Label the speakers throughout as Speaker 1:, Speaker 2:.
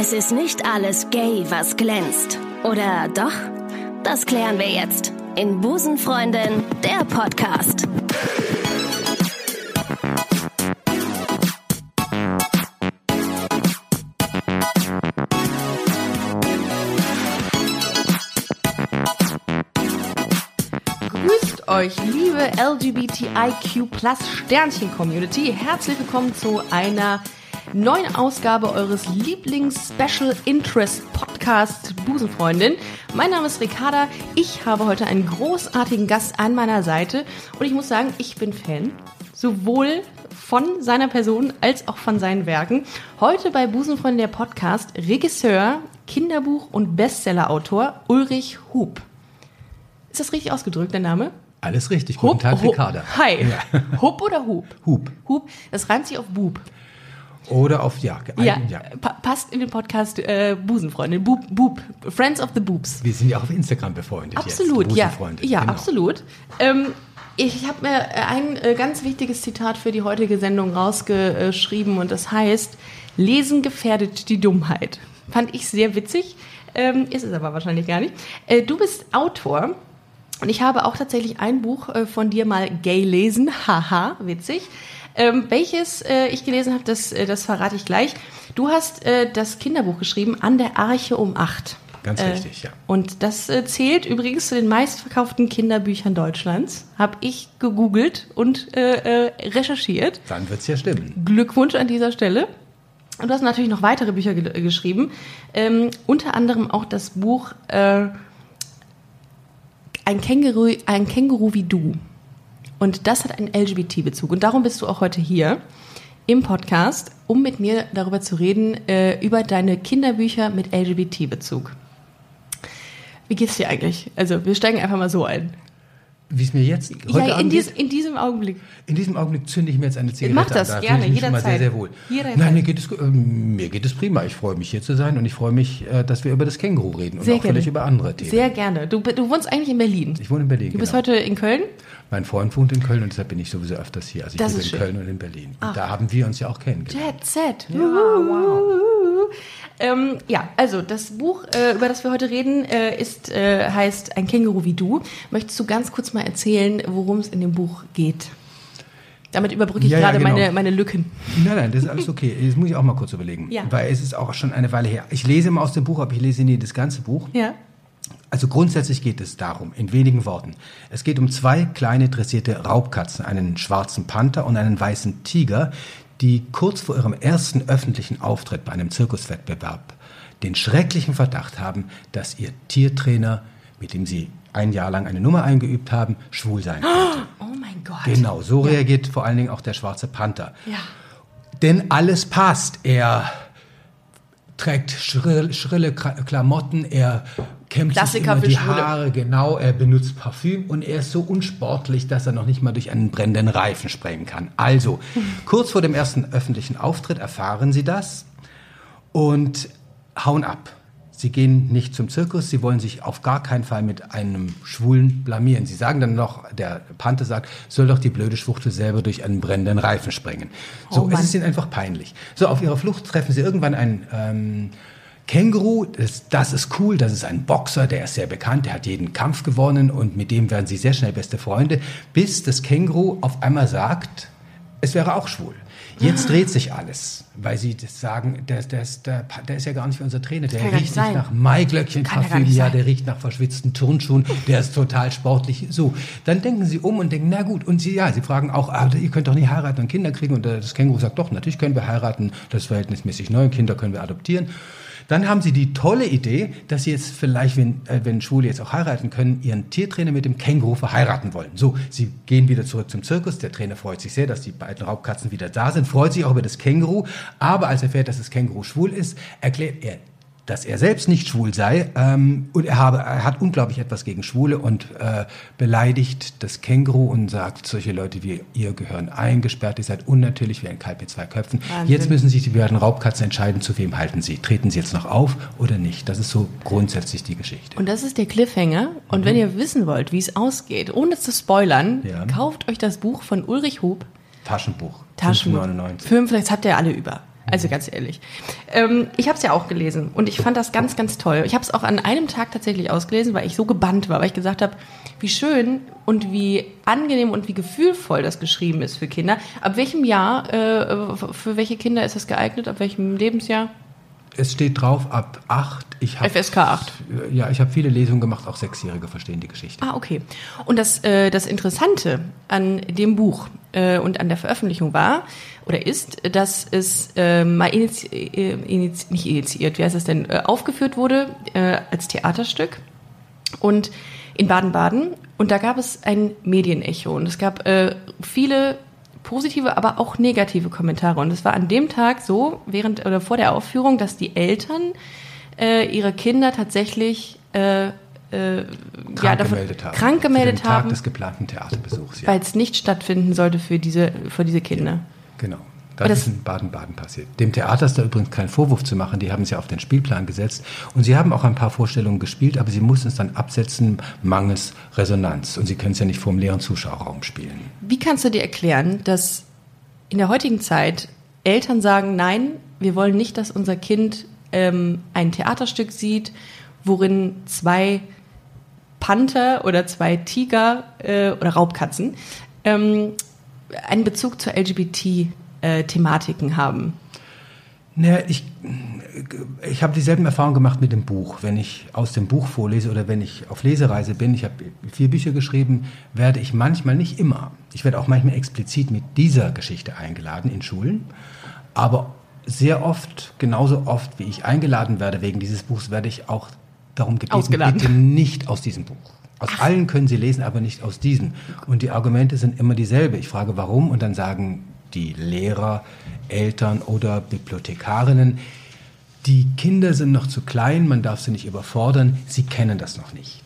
Speaker 1: Es ist nicht alles gay, was glänzt. Oder doch? Das klären wir jetzt in Busenfreundin, der Podcast.
Speaker 2: Euch, liebe LGBTIQ Plus Sternchen Community. Herzlich willkommen zu einer neuen Ausgabe eures Lieblings-Special Interest Podcast Busenfreundin. Mein Name ist Ricarda. Ich habe heute einen großartigen Gast an meiner Seite und ich muss sagen, ich bin Fan. Sowohl von seiner Person als auch von seinen Werken. Heute bei Busenfreundin der Podcast Regisseur, Kinderbuch und Bestsellerautor Ulrich Hub. Ist das richtig ausgedrückt, der Name?
Speaker 3: Alles richtig. Guten Tag,
Speaker 2: Hub-
Speaker 3: Ricarda.
Speaker 2: Hi. Hub oder Hub?
Speaker 3: Hub.
Speaker 2: Hub. Das reimt sich auf Bub.
Speaker 3: Oder auf ja.
Speaker 2: Ja,
Speaker 3: ja.
Speaker 2: Pa passt in den Podcast äh, Busenfreundin. Bub, Bub. Friends of the Boobs.
Speaker 3: Wir sind ja auch auf Instagram befreundet
Speaker 2: Absolut,
Speaker 3: jetzt.
Speaker 2: ja.
Speaker 3: Busenfreunde.
Speaker 2: Ja,
Speaker 3: genau.
Speaker 2: absolut. Ähm, ich habe mir äh, ein äh, ganz wichtiges Zitat für die heutige Sendung rausgeschrieben und das heißt, Lesen gefährdet die Dummheit. Fand ich sehr witzig, ähm, ist es aber wahrscheinlich gar nicht. Äh, du bist Autor und ich habe auch tatsächlich ein Buch äh, von dir mal gay lesen, haha, witzig. Ähm, welches äh, ich gelesen habe, das, äh, das verrate ich gleich. Du hast äh, das Kinderbuch geschrieben, An der Arche um acht.
Speaker 3: Ganz
Speaker 2: Äh,
Speaker 3: richtig, ja.
Speaker 2: Und das äh, zählt übrigens zu den meistverkauften Kinderbüchern Deutschlands. Habe ich gegoogelt und äh, recherchiert.
Speaker 3: Dann wird es ja stimmen.
Speaker 2: Glückwunsch an dieser Stelle. Und du hast natürlich noch weitere Bücher ge geschrieben. Ähm, unter anderem auch das Buch ein, Känguru, ein Känguru wie du. Und das hat einen LGBT-Bezug. Und darum bist du auch heute hier im Podcast, um mit mir darüber zu reden, äh, über deine Kinderbücher mit LGBT-Bezug. Wie geht's dir eigentlich? Also, wir steigen einfach mal so ein.
Speaker 3: Wie es mir jetzt heute
Speaker 2: ja, in, dies, in diesem Augenblick.
Speaker 3: in diesem Augenblick zünde ich mir jetzt eine Zigarette
Speaker 2: Mach das
Speaker 3: an. Da
Speaker 2: gerne,
Speaker 3: ich mich schon mal
Speaker 2: jederzeit.
Speaker 3: sehr, sehr wohl.
Speaker 2: Jederzeit.
Speaker 3: Nein, mir geht, es, ähm, mir geht es prima. Ich freue mich hier zu sein und ich freue mich, äh, dass wir über das Känguru reden und
Speaker 2: Sehr
Speaker 3: auch
Speaker 2: gerne.
Speaker 3: vielleicht über andere Themen.
Speaker 2: Sehr gerne. Du, du wohnst eigentlich in Berlin.
Speaker 3: ich wohne in Berlin.
Speaker 2: Du bist
Speaker 3: genau.
Speaker 2: heute in Köln?
Speaker 3: Mein Freund wohnt in Köln und deshalb bin ich sowieso öfters hier. Also ich
Speaker 2: Das
Speaker 3: lebe in
Speaker 2: schön.
Speaker 3: Köln und in Berlin. Und da haben wir uns ja auch kennengelernt.
Speaker 2: Jet Set. Ja, wow. Ähm, ja, also das Buch, äh, über das wir heute reden, äh, ist, äh, heißt Ein Känguru wie du. Möchtest du ganz kurz mal erzählen, worum es in dem Buch geht? Damit überbrücke ich
Speaker 3: Ja, ja,
Speaker 2: gerade
Speaker 3: genau.
Speaker 2: meine, meine Lücken.
Speaker 3: Nein, nein, das ist alles okay. Das muss ich auch mal kurz überlegen.
Speaker 2: Ja.
Speaker 3: Weil es ist auch schon eine Weile her. Ich lese immer aus dem Buch, aber ich lese nie das ganze Buch.
Speaker 2: Ja.
Speaker 3: Also grundsätzlich geht es darum, in wenigen Worten. Es geht um zwei kleine dressierte Raubkatzen, einen schwarzen Panther und einen weißen Tiger, die kurz vor ihrem ersten öffentlichen Auftritt bei einem Zirkuswettbewerb den schrecklichen Verdacht haben, dass ihr Tiertrainer, mit dem sie ein Jahr lang eine Nummer eingeübt haben, schwul sein könnte.
Speaker 2: Oh mein Gott.
Speaker 3: Genau, so reagiert vor allen Dingen auch der schwarze Panther.
Speaker 2: Ja.
Speaker 3: Denn alles passt. Er trägt schrill, schrille Kra- Klamotten, er kämmt sich
Speaker 2: Klassiker
Speaker 3: immer
Speaker 2: für
Speaker 3: die
Speaker 2: Schwule.
Speaker 3: Haare, genau, er benutzt Parfüm und er ist so unsportlich, dass er noch nicht mal durch einen brennenden Reifen sprengen kann. Also, kurz vor dem ersten öffentlichen Auftritt erfahren sie das und hauen ab. Sie gehen nicht zum Zirkus, sie wollen sich auf gar keinen Fall mit einem Schwulen blamieren. Sie sagen dann noch, der Panther sagt, soll doch die blöde Schwuchtel selber durch einen brennenden Reifen sprengen. So,
Speaker 2: Oh
Speaker 3: es ist ihnen einfach peinlich. So, auf ihrer Flucht treffen sie irgendwann ein ähm, Känguru, das, das ist cool, das ist ein Boxer, der ist sehr bekannt, der hat jeden Kampf gewonnen und mit dem werden sie sehr schnell beste Freunde, bis das Känguru auf einmal sagt, es wäre auch schwul. Jetzt dreht sich alles, weil sie sagen, der, der, ist, der, der ist ja gar nicht wie unser Trainer, der riecht
Speaker 2: nicht sein.
Speaker 3: nach Maiglöckchen
Speaker 2: Kann ja
Speaker 3: der riecht nach verschwitzten Turnschuhen, der ist total sportlich. So, dann denken sie um und denken, na gut, und sie, ja, sie fragen auch, ah, ihr könnt doch nicht heiraten und Kinder kriegen. Und das Känguru sagt, doch, natürlich können wir heiraten, das ist verhältnismäßig neu, Kinder können wir adoptieren. Dann haben sie die tolle Idee, dass sie jetzt vielleicht, wenn, äh, wenn Schwule jetzt auch heiraten können, ihren Tiertrainer mit dem Känguru verheiraten wollen. So, sie gehen wieder zurück zum Zirkus. Der Trainer freut sich sehr, dass die beiden Raubkatzen wieder da sind, freut sich auch über das Känguru. Aber als er erfährt, dass das Känguru schwul ist, erklärt er, dass er selbst nicht schwul sei ähm, und er, habe, er hat unglaublich etwas gegen Schwule und äh, beleidigt das Känguru und sagt, solche Leute wie ihr gehören eingesperrt, ihr seid unnatürlich wie ein Kalb mit zwei Köpfen.
Speaker 2: Wahnsinn.
Speaker 3: Jetzt müssen sich die beiden Raubkatzen entscheiden, zu wem halten sie. Treten sie jetzt noch auf oder nicht? Das ist so grundsätzlich die Geschichte.
Speaker 2: Und das ist der Cliffhanger. Und wenn ihr wissen wollt, wie es ausgeht, ohne zu spoilern,
Speaker 3: Ja.
Speaker 2: kauft euch das Buch von Ulrich Hub.
Speaker 3: Taschenbuch.
Speaker 2: Taschenbuch.
Speaker 3: 5,99.
Speaker 2: Fünf, vielleicht habt ihr alle über. Also ganz ehrlich. Ähm, ich habe es ja auch gelesen und ich fand das ganz, ganz toll. Ich habe es auch an einem Tag tatsächlich ausgelesen, weil ich so gebannt war, weil ich gesagt habe, wie schön und wie angenehm und wie gefühlvoll das geschrieben ist für Kinder. Ab welchem Jahr, äh, für welche Kinder ist das geeignet? Ab welchem Lebensjahr?
Speaker 3: Es steht drauf ab 8. Ich hab,
Speaker 2: FSK 8.
Speaker 3: Ja, ich habe viele Lesungen gemacht, auch Sechsjährige verstehen die Geschichte.
Speaker 2: Ah, okay. Und das, äh, das Interessante an dem Buch äh, und an der Veröffentlichung war oder ist, dass es äh, mal inizi äh, inizi nicht initiiert, wie heißt das denn, äh, aufgeführt wurde äh, als Theaterstück und in Baden-Baden und da gab es ein Medienecho und es gab äh, viele positive, aber auch negative Kommentare. Und es war an dem Tag so, während oder vor der Aufführung, dass die Eltern ihre Kinder tatsächlich äh,
Speaker 3: Krank
Speaker 2: ja, davon,
Speaker 3: gemeldet haben.
Speaker 2: krank gemeldet
Speaker 3: den Tag
Speaker 2: haben,
Speaker 3: des geplanten Theaterbesuchs. Ja.
Speaker 2: weil es nicht stattfinden sollte für diese, für diese Kinder.
Speaker 3: Genau. Das
Speaker 2: das-
Speaker 3: ist in Baden-Baden passiert. Dem Theater ist da übrigens kein Vorwurf zu machen. Die haben es ja auf den Spielplan gesetzt. Und sie haben auch ein paar Vorstellungen gespielt, aber sie mussten es dann absetzen, mangels Resonanz. Und sie können es ja nicht vor dem leeren Zuschauerraum spielen.
Speaker 2: Wie kannst du dir erklären, dass in der heutigen Zeit Eltern sagen, nein, wir wollen nicht, dass unser Kind ähm, ein Theaterstück sieht, worin zwei Panther oder zwei Tiger äh, oder Raubkatzen ähm, einen Bezug zur LGBT-Thematiken haben.
Speaker 3: Naja, ich, ich habe dieselben Erfahrungen gemacht mit dem Buch. Wenn ich aus dem Buch vorlese oder wenn ich auf Lesereise bin, ich habe vier Bücher geschrieben, werde ich manchmal, nicht immer, ich werde auch manchmal explizit mit dieser Geschichte eingeladen in Schulen, aber sehr oft, genauso oft wie ich eingeladen werde wegen dieses Buchs, werde ich auch darum gebeten, bitte nicht aus diesem Buch. Aus allen können Sie lesen, aber nicht aus diesem. Und die Argumente sind immer dieselbe. Ich frage, warum? Und dann sagen die Lehrer, Eltern oder Bibliothekarinnen, die Kinder sind noch zu klein, man darf sie nicht überfordern, sie kennen das noch nicht.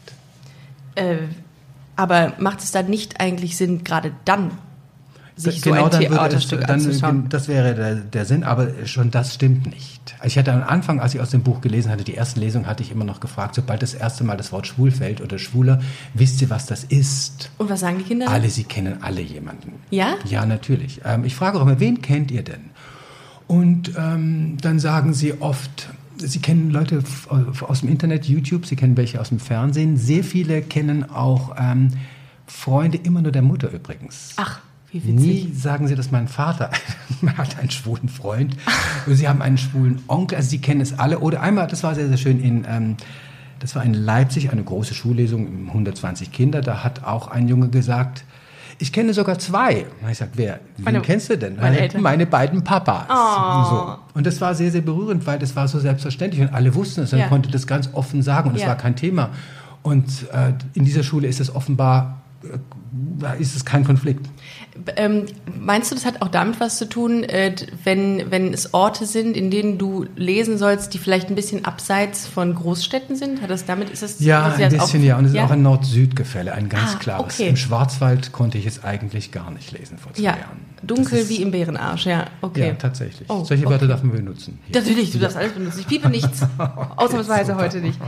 Speaker 2: Äh, aber macht es dann nicht eigentlich Sinn, gerade dann sich so ein
Speaker 3: Genau
Speaker 2: Theaterstück
Speaker 3: es, dann,
Speaker 2: anzuschauen?
Speaker 3: Das wäre der, der Sinn, aber schon das stimmt nicht. Ich hatte am Anfang, als ich aus dem Buch gelesen hatte, die ersten Lesungen, hatte ich immer noch gefragt, sobald das erste Mal das Wort schwul fällt oder schwuler, wisst ihr, was das ist?
Speaker 2: Und was sagen die Kinder?
Speaker 3: Alle, sie kennen alle jemanden.
Speaker 2: Ja?
Speaker 3: Ja, natürlich. Ähm, ich frage auch immer, wen kennt ihr denn? Und ähm, dann sagen sie oft, sie kennen Leute f- aus dem Internet, YouTube, sie kennen welche aus dem Fernsehen. Sehr viele kennen auch ähm, Freunde immer nur der Mutter übrigens.
Speaker 2: Ach.
Speaker 3: Nie sagen sie, dass mein Vater hat einen schwulen Freund. Und sie haben einen schwulen Onkel, also sie kennen es alle. Oder einmal, das war sehr, sehr schön, in, ähm, das war in Leipzig, eine große Schullesung, 120 Kinder. Da hat auch ein Junge gesagt, ich kenne sogar zwei. Und ich gesagt, wer? Wen
Speaker 2: Meine-
Speaker 3: kennst du denn?
Speaker 2: meine Eltern.
Speaker 3: meine beiden Papas.
Speaker 2: Oh.
Speaker 3: So. Und das war sehr, sehr berührend, weil das war so selbstverständlich und alle wussten es. Und
Speaker 2: Ja.
Speaker 3: konnte das ganz offen sagen und es
Speaker 2: Ja.
Speaker 3: war kein Thema. Und äh, in dieser Schule ist es offenbar, äh, ist es kein Konflikt.
Speaker 2: Ähm, meinst du, das hat auch damit was zu tun, äh, wenn, wenn es Orte sind, in denen du lesen sollst, die vielleicht ein bisschen abseits von Großstädten sind? Hat das damit, ist das
Speaker 3: Ja, ein bisschen
Speaker 2: auch,
Speaker 3: ja. Und es ist auch ein Nord-Süd-Gefälle, ein ganz
Speaker 2: Ah,
Speaker 3: klares.
Speaker 2: okay.
Speaker 3: Im Schwarzwald konnte ich es eigentlich gar nicht lesen vor zwei
Speaker 2: Ja,
Speaker 3: Jahren.
Speaker 2: dunkel
Speaker 3: ist-
Speaker 2: wie im Bärenarsch, ja, okay.
Speaker 3: Ja, tatsächlich.
Speaker 2: Oh,
Speaker 3: Solche
Speaker 2: okay.
Speaker 3: Wörter darf man benutzen. Hier.
Speaker 2: Natürlich, du darfst alles benutzen. Ich piepe nichts. Ausnahmsweise heute nicht.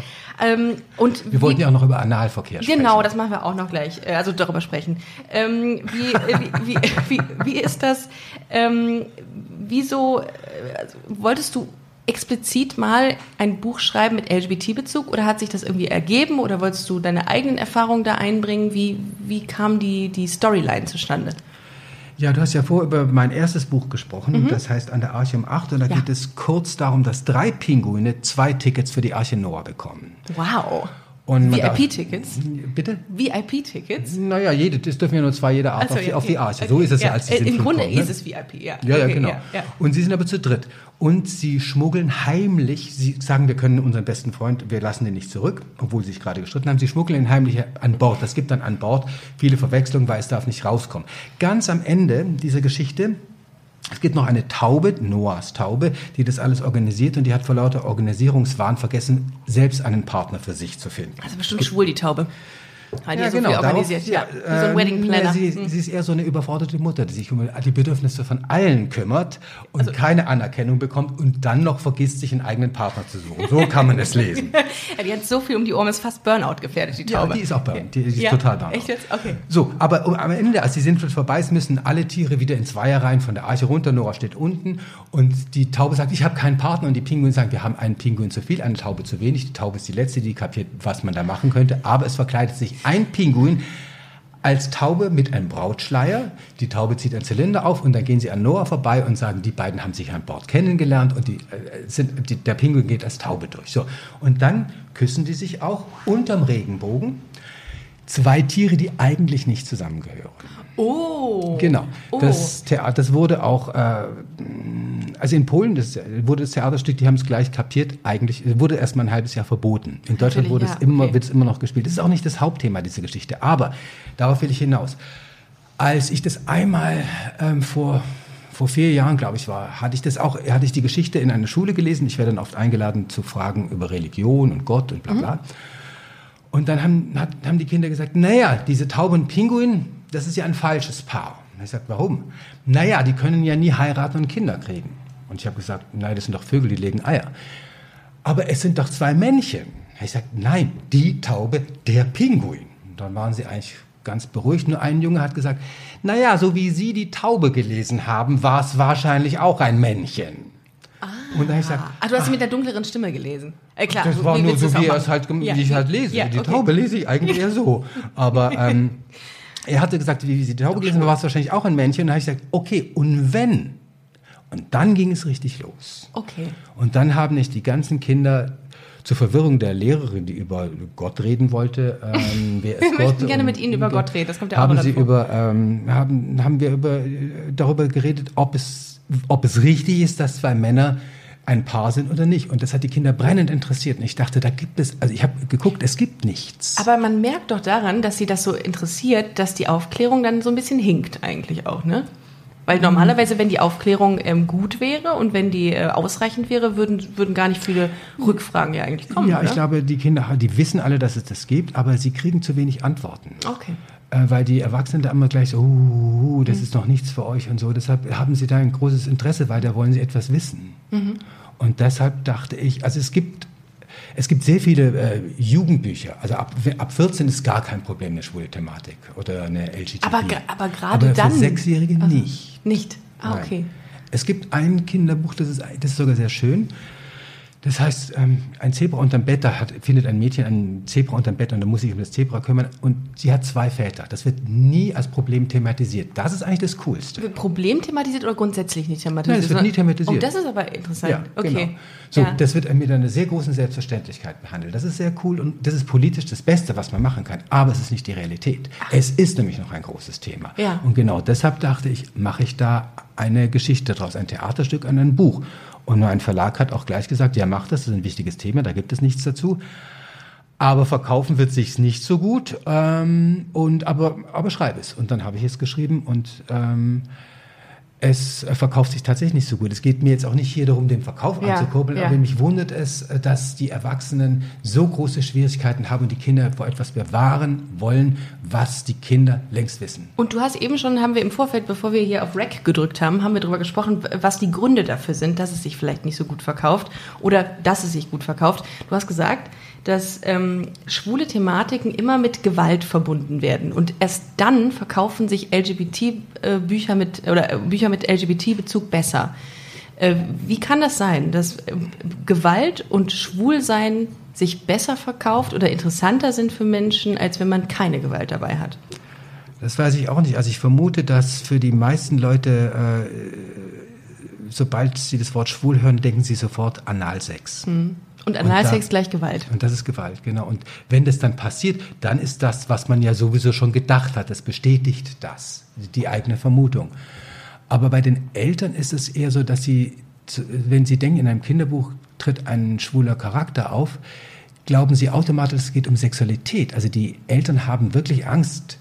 Speaker 2: Ähm, und
Speaker 3: Wir wollten ja auch noch über Analverkehr sprechen.
Speaker 2: Genau, das machen wir auch noch gleich, äh, also darüber sprechen. Ähm, wie, äh, wie, wie, wie, wie ist das, ähm, wieso, äh, wolltest du explizit mal ein Buch schreiben mit LGBT-Bezug oder hat sich das irgendwie ergeben oder wolltest du deine eigenen Erfahrungen da einbringen? Wie, wie kam die, die Storyline zustande?
Speaker 3: Ja, du hast ja vorher über mein erstes Buch gesprochen, das heißt An der Arche um 8 und da
Speaker 2: Mhm. Ja.
Speaker 3: geht es kurz darum, dass drei Pinguine zwei Tickets für die Arche Noah bekommen.
Speaker 2: Wow. VIP-Tickets?
Speaker 3: Bitte?
Speaker 2: VIP-Tickets?
Speaker 3: Naja, jede, das dürfen ja nur zwei jeder Art
Speaker 2: Ach so,
Speaker 3: auf, die,
Speaker 2: ja,
Speaker 3: auf die
Speaker 2: okay.
Speaker 3: Arche. So
Speaker 2: Okay,
Speaker 3: ist es ja,
Speaker 2: ja.
Speaker 3: als die
Speaker 2: Äh, Im Grunde
Speaker 3: kommen, ne?
Speaker 2: ist es VIP, ja.
Speaker 3: Ja, ja,
Speaker 2: Okay,
Speaker 3: genau.
Speaker 2: ja, ja.
Speaker 3: Und sie sind aber zu dritt. Und sie schmuggeln heimlich, sie sagen, wir können unseren besten Freund, wir lassen den nicht zurück, obwohl sie sich gerade gestritten haben. Sie schmuggeln ihn heimlich an Bord. Das gibt dann an Bord viele Verwechslungen, weil es darf nicht rauskommen. Ganz am Ende dieser Geschichte es gibt noch eine Taube, Noahs Taube, die das alles organisiert und die hat vor lauter Organisierungswahn vergessen, selbst einen Partner für sich zu finden.
Speaker 2: Also bestimmt schwul, die Taube. Weil die ja, so viel organisiert.
Speaker 3: Darauf, ja, ja, wie so ein Wedding Planner. Sie, hm. sie, ist eher so eine überforderte Mutter, die sich um die Bedürfnisse von allen kümmert und also, keine Anerkennung bekommt und dann noch vergisst, sich einen eigenen Partner zu suchen. So kann man es lesen.
Speaker 2: ja, die hat so viel um die Ohren, ist fast Burnout gefährdet, die Taube.
Speaker 3: Ja, die ist auch Burnout. Die, die ist total Burnout. Echt jetzt? Okay. So, aber am Ende, als die Sintflut vorbei ist, müssen alle Tiere wieder in Zweierreihen von der Arche runter. Nora steht unten und die Taube sagt, ich habe keinen Partner und die Pinguine sagen, wir haben einen Pinguin zu viel, eine Taube zu wenig. Die Taube ist die letzte, die kapiert, was man da machen könnte. Aber es verkleidet sich ein Pinguin als Taube mit einem Brautschleier. Die Taube zieht einen Zylinder auf und dann gehen sie an Noah vorbei und sagen, die beiden haben sich an Bord kennengelernt und die, äh, sind, die, der Pinguin geht als Taube durch. So. Und dann küssen die sich auch unterm Regenbogen. Zwei Tiere, die eigentlich nicht zusammengehören.
Speaker 2: Oh.
Speaker 3: Genau. Oh. Das Theater, das wurde auch, äh, also in Polen das, wurde das Theaterstück, die haben es gleich kapiert, eigentlich wurde erst mal ein halbes Jahr verboten. In Deutschland wurde ja, es immer, okay. wird es immer noch gespielt. Das ist auch nicht das Hauptthema dieser Geschichte. Aber darauf will ich hinaus. Als ich das einmal ähm, vor vor vier Jahren, glaube ich, war, hatte ich das auch, hatte ich die Geschichte in einer Schule gelesen. Ich werde dann oft eingeladen zu Fragen über Religion und Gott und bla bla. Mhm. Und dann haben, hat, haben die Kinder gesagt, naja, diese Taube und Pinguin, das ist ja ein falsches Paar. Und ich sagte, warum? Naja, die können ja nie heiraten und Kinder kriegen. Und ich habe gesagt, nein, das sind doch Vögel, die legen Eier. Aber es sind doch zwei Männchen. Ich sagte, nein, die Taube, der Pinguin. Und dann waren sie eigentlich ganz beruhigt. Nur ein Junge hat gesagt, naja, so wie Sie die Taube gelesen haben, war es wahrscheinlich auch ein Männchen.
Speaker 2: Ah, und dann ich gesagt, ah, du hast ach, mit der dunkleren Stimme gelesen.
Speaker 3: Äh, klar, das war nur so, wie, es halt, ja. wie ich halt lese. Ja, die okay. Taube lese ich eigentlich eher so. Aber ähm, er hatte gesagt, wie sie die Taube gelesen haben, war es wahrscheinlich auch ein Männchen. Und dann habe ich gesagt, okay, und wenn? Und dann ging es richtig los.
Speaker 2: Okay.
Speaker 3: Und dann haben nicht die ganzen Kinder zur Verwirrung der Lehrerin, die über Gott reden wollte, ähm,
Speaker 2: wer ist wir Gott? Möchten gerne mit Ihnen über Gott reden. Das kommt ja
Speaker 3: haben auch Sie über, ähm, haben, haben wir über, darüber geredet, ob es, ob es richtig ist, dass zwei Männer ein Paar sind oder nicht. Und das hat die Kinder brennend interessiert. Und ich dachte, da gibt es, also ich habe geguckt, es gibt nichts.
Speaker 2: Aber man merkt doch daran, dass sie das so interessiert, dass die Aufklärung dann so ein bisschen hinkt eigentlich auch, ne? Weil normalerweise, wenn die Aufklärung ähm, gut wäre und wenn die äh, ausreichend wäre, würden, würden gar nicht viele Rückfragen ja eigentlich kommen.
Speaker 3: Ja,
Speaker 2: oder?
Speaker 3: ich glaube, die Kinder, die wissen alle, dass es das gibt, aber sie kriegen zu wenig Antworten.
Speaker 2: Okay.
Speaker 3: Äh, weil die Erwachsenen da immer gleich so, uh, uh, das mhm. ist noch nichts für euch und so. Deshalb haben sie da ein großes Interesse, weil da wollen sie etwas wissen. Mhm. Und deshalb dachte ich, also es gibt es gibt sehr viele äh, Jugendbücher. Also ab, ab 14 ist gar kein Problem eine schwule Thematik oder eine LGBT.
Speaker 2: Aber, aber gerade dann.
Speaker 3: Für Sechsjährige also, nicht.
Speaker 2: Nicht. Ah, okay. Nein.
Speaker 3: Es gibt ein Kinderbuch, das ist, das ist sogar sehr schön. Das heißt, ähm, ein Zebra unterm Bett, da hat, findet ein Mädchen ein Zebra unterm Bett und da muss sich um das Zebra kümmern. Und sie hat zwei Väter. Das wird nie als Problem thematisiert. Das ist eigentlich das Coolste.
Speaker 2: Problem thematisiert oder grundsätzlich nicht thematisiert?
Speaker 3: Nein, das wird nie thematisiert.
Speaker 2: Oh, das ist aber interessant. Ja, okay. Genau.
Speaker 3: So, ja. das wird mit einer sehr großen Selbstverständlichkeit behandelt. Das ist sehr cool und das ist politisch das Beste, was man machen kann. Aber es ist nicht die Realität. Ach. Es ist nämlich noch ein großes Thema.
Speaker 2: Ja.
Speaker 3: Und genau deshalb dachte ich, mache ich da eine Geschichte draus, ein Theaterstück ein Buch. Und nur ein Verlag hat auch gleich gesagt, ja, mach das, das ist ein wichtiges Thema, da gibt es nichts dazu. Aber verkaufen wird sich's nicht so gut. Ähm, und aber aber schreib es. Und dann habe ich es geschrieben und ähm, es verkauft sich tatsächlich nicht so gut. Es geht mir jetzt auch nicht hier darum, den Verkauf ja, anzukurbeln, ja. aber mich wundert es, dass die Erwachsenen so große Schwierigkeiten haben und die Kinder vor etwas bewahren wollen, was die Kinder längst wissen.
Speaker 2: Und du hast eben schon, haben wir im Vorfeld, bevor wir hier auf Rack gedrückt haben, haben wir darüber gesprochen, was die Gründe dafür sind, dass es sich vielleicht nicht so gut verkauft oder dass es sich gut verkauft. Du hast gesagt, dass ähm, schwule Thematiken immer mit Gewalt verbunden werden und erst dann verkaufen sich LGBT-Bücher äh, mit oder äh, Bücher mit LGBT-Bezug besser. Äh, wie kann das sein, dass äh, Gewalt und Schwulsein sich besser verkauft oder interessanter sind für Menschen, als wenn man keine Gewalt dabei hat?
Speaker 3: Das weiß ich auch nicht. Also ich vermute, dass für die meisten Leute, äh, sobald sie das Wort schwul hören, denken sie sofort Analsex. Hm.
Speaker 2: Und Analsex gleich Gewalt.
Speaker 3: Und das ist Gewalt, genau. Und wenn das dann passiert, dann ist das, was man ja sowieso schon gedacht hat, das bestätigt das, die eigene Vermutung. Aber bei den Eltern ist es eher so, dass sie, wenn sie denken, in einem Kinderbuch tritt ein schwuler Charakter auf, glauben sie automatisch, es geht um Sexualität. Also die Eltern haben wirklich Angst,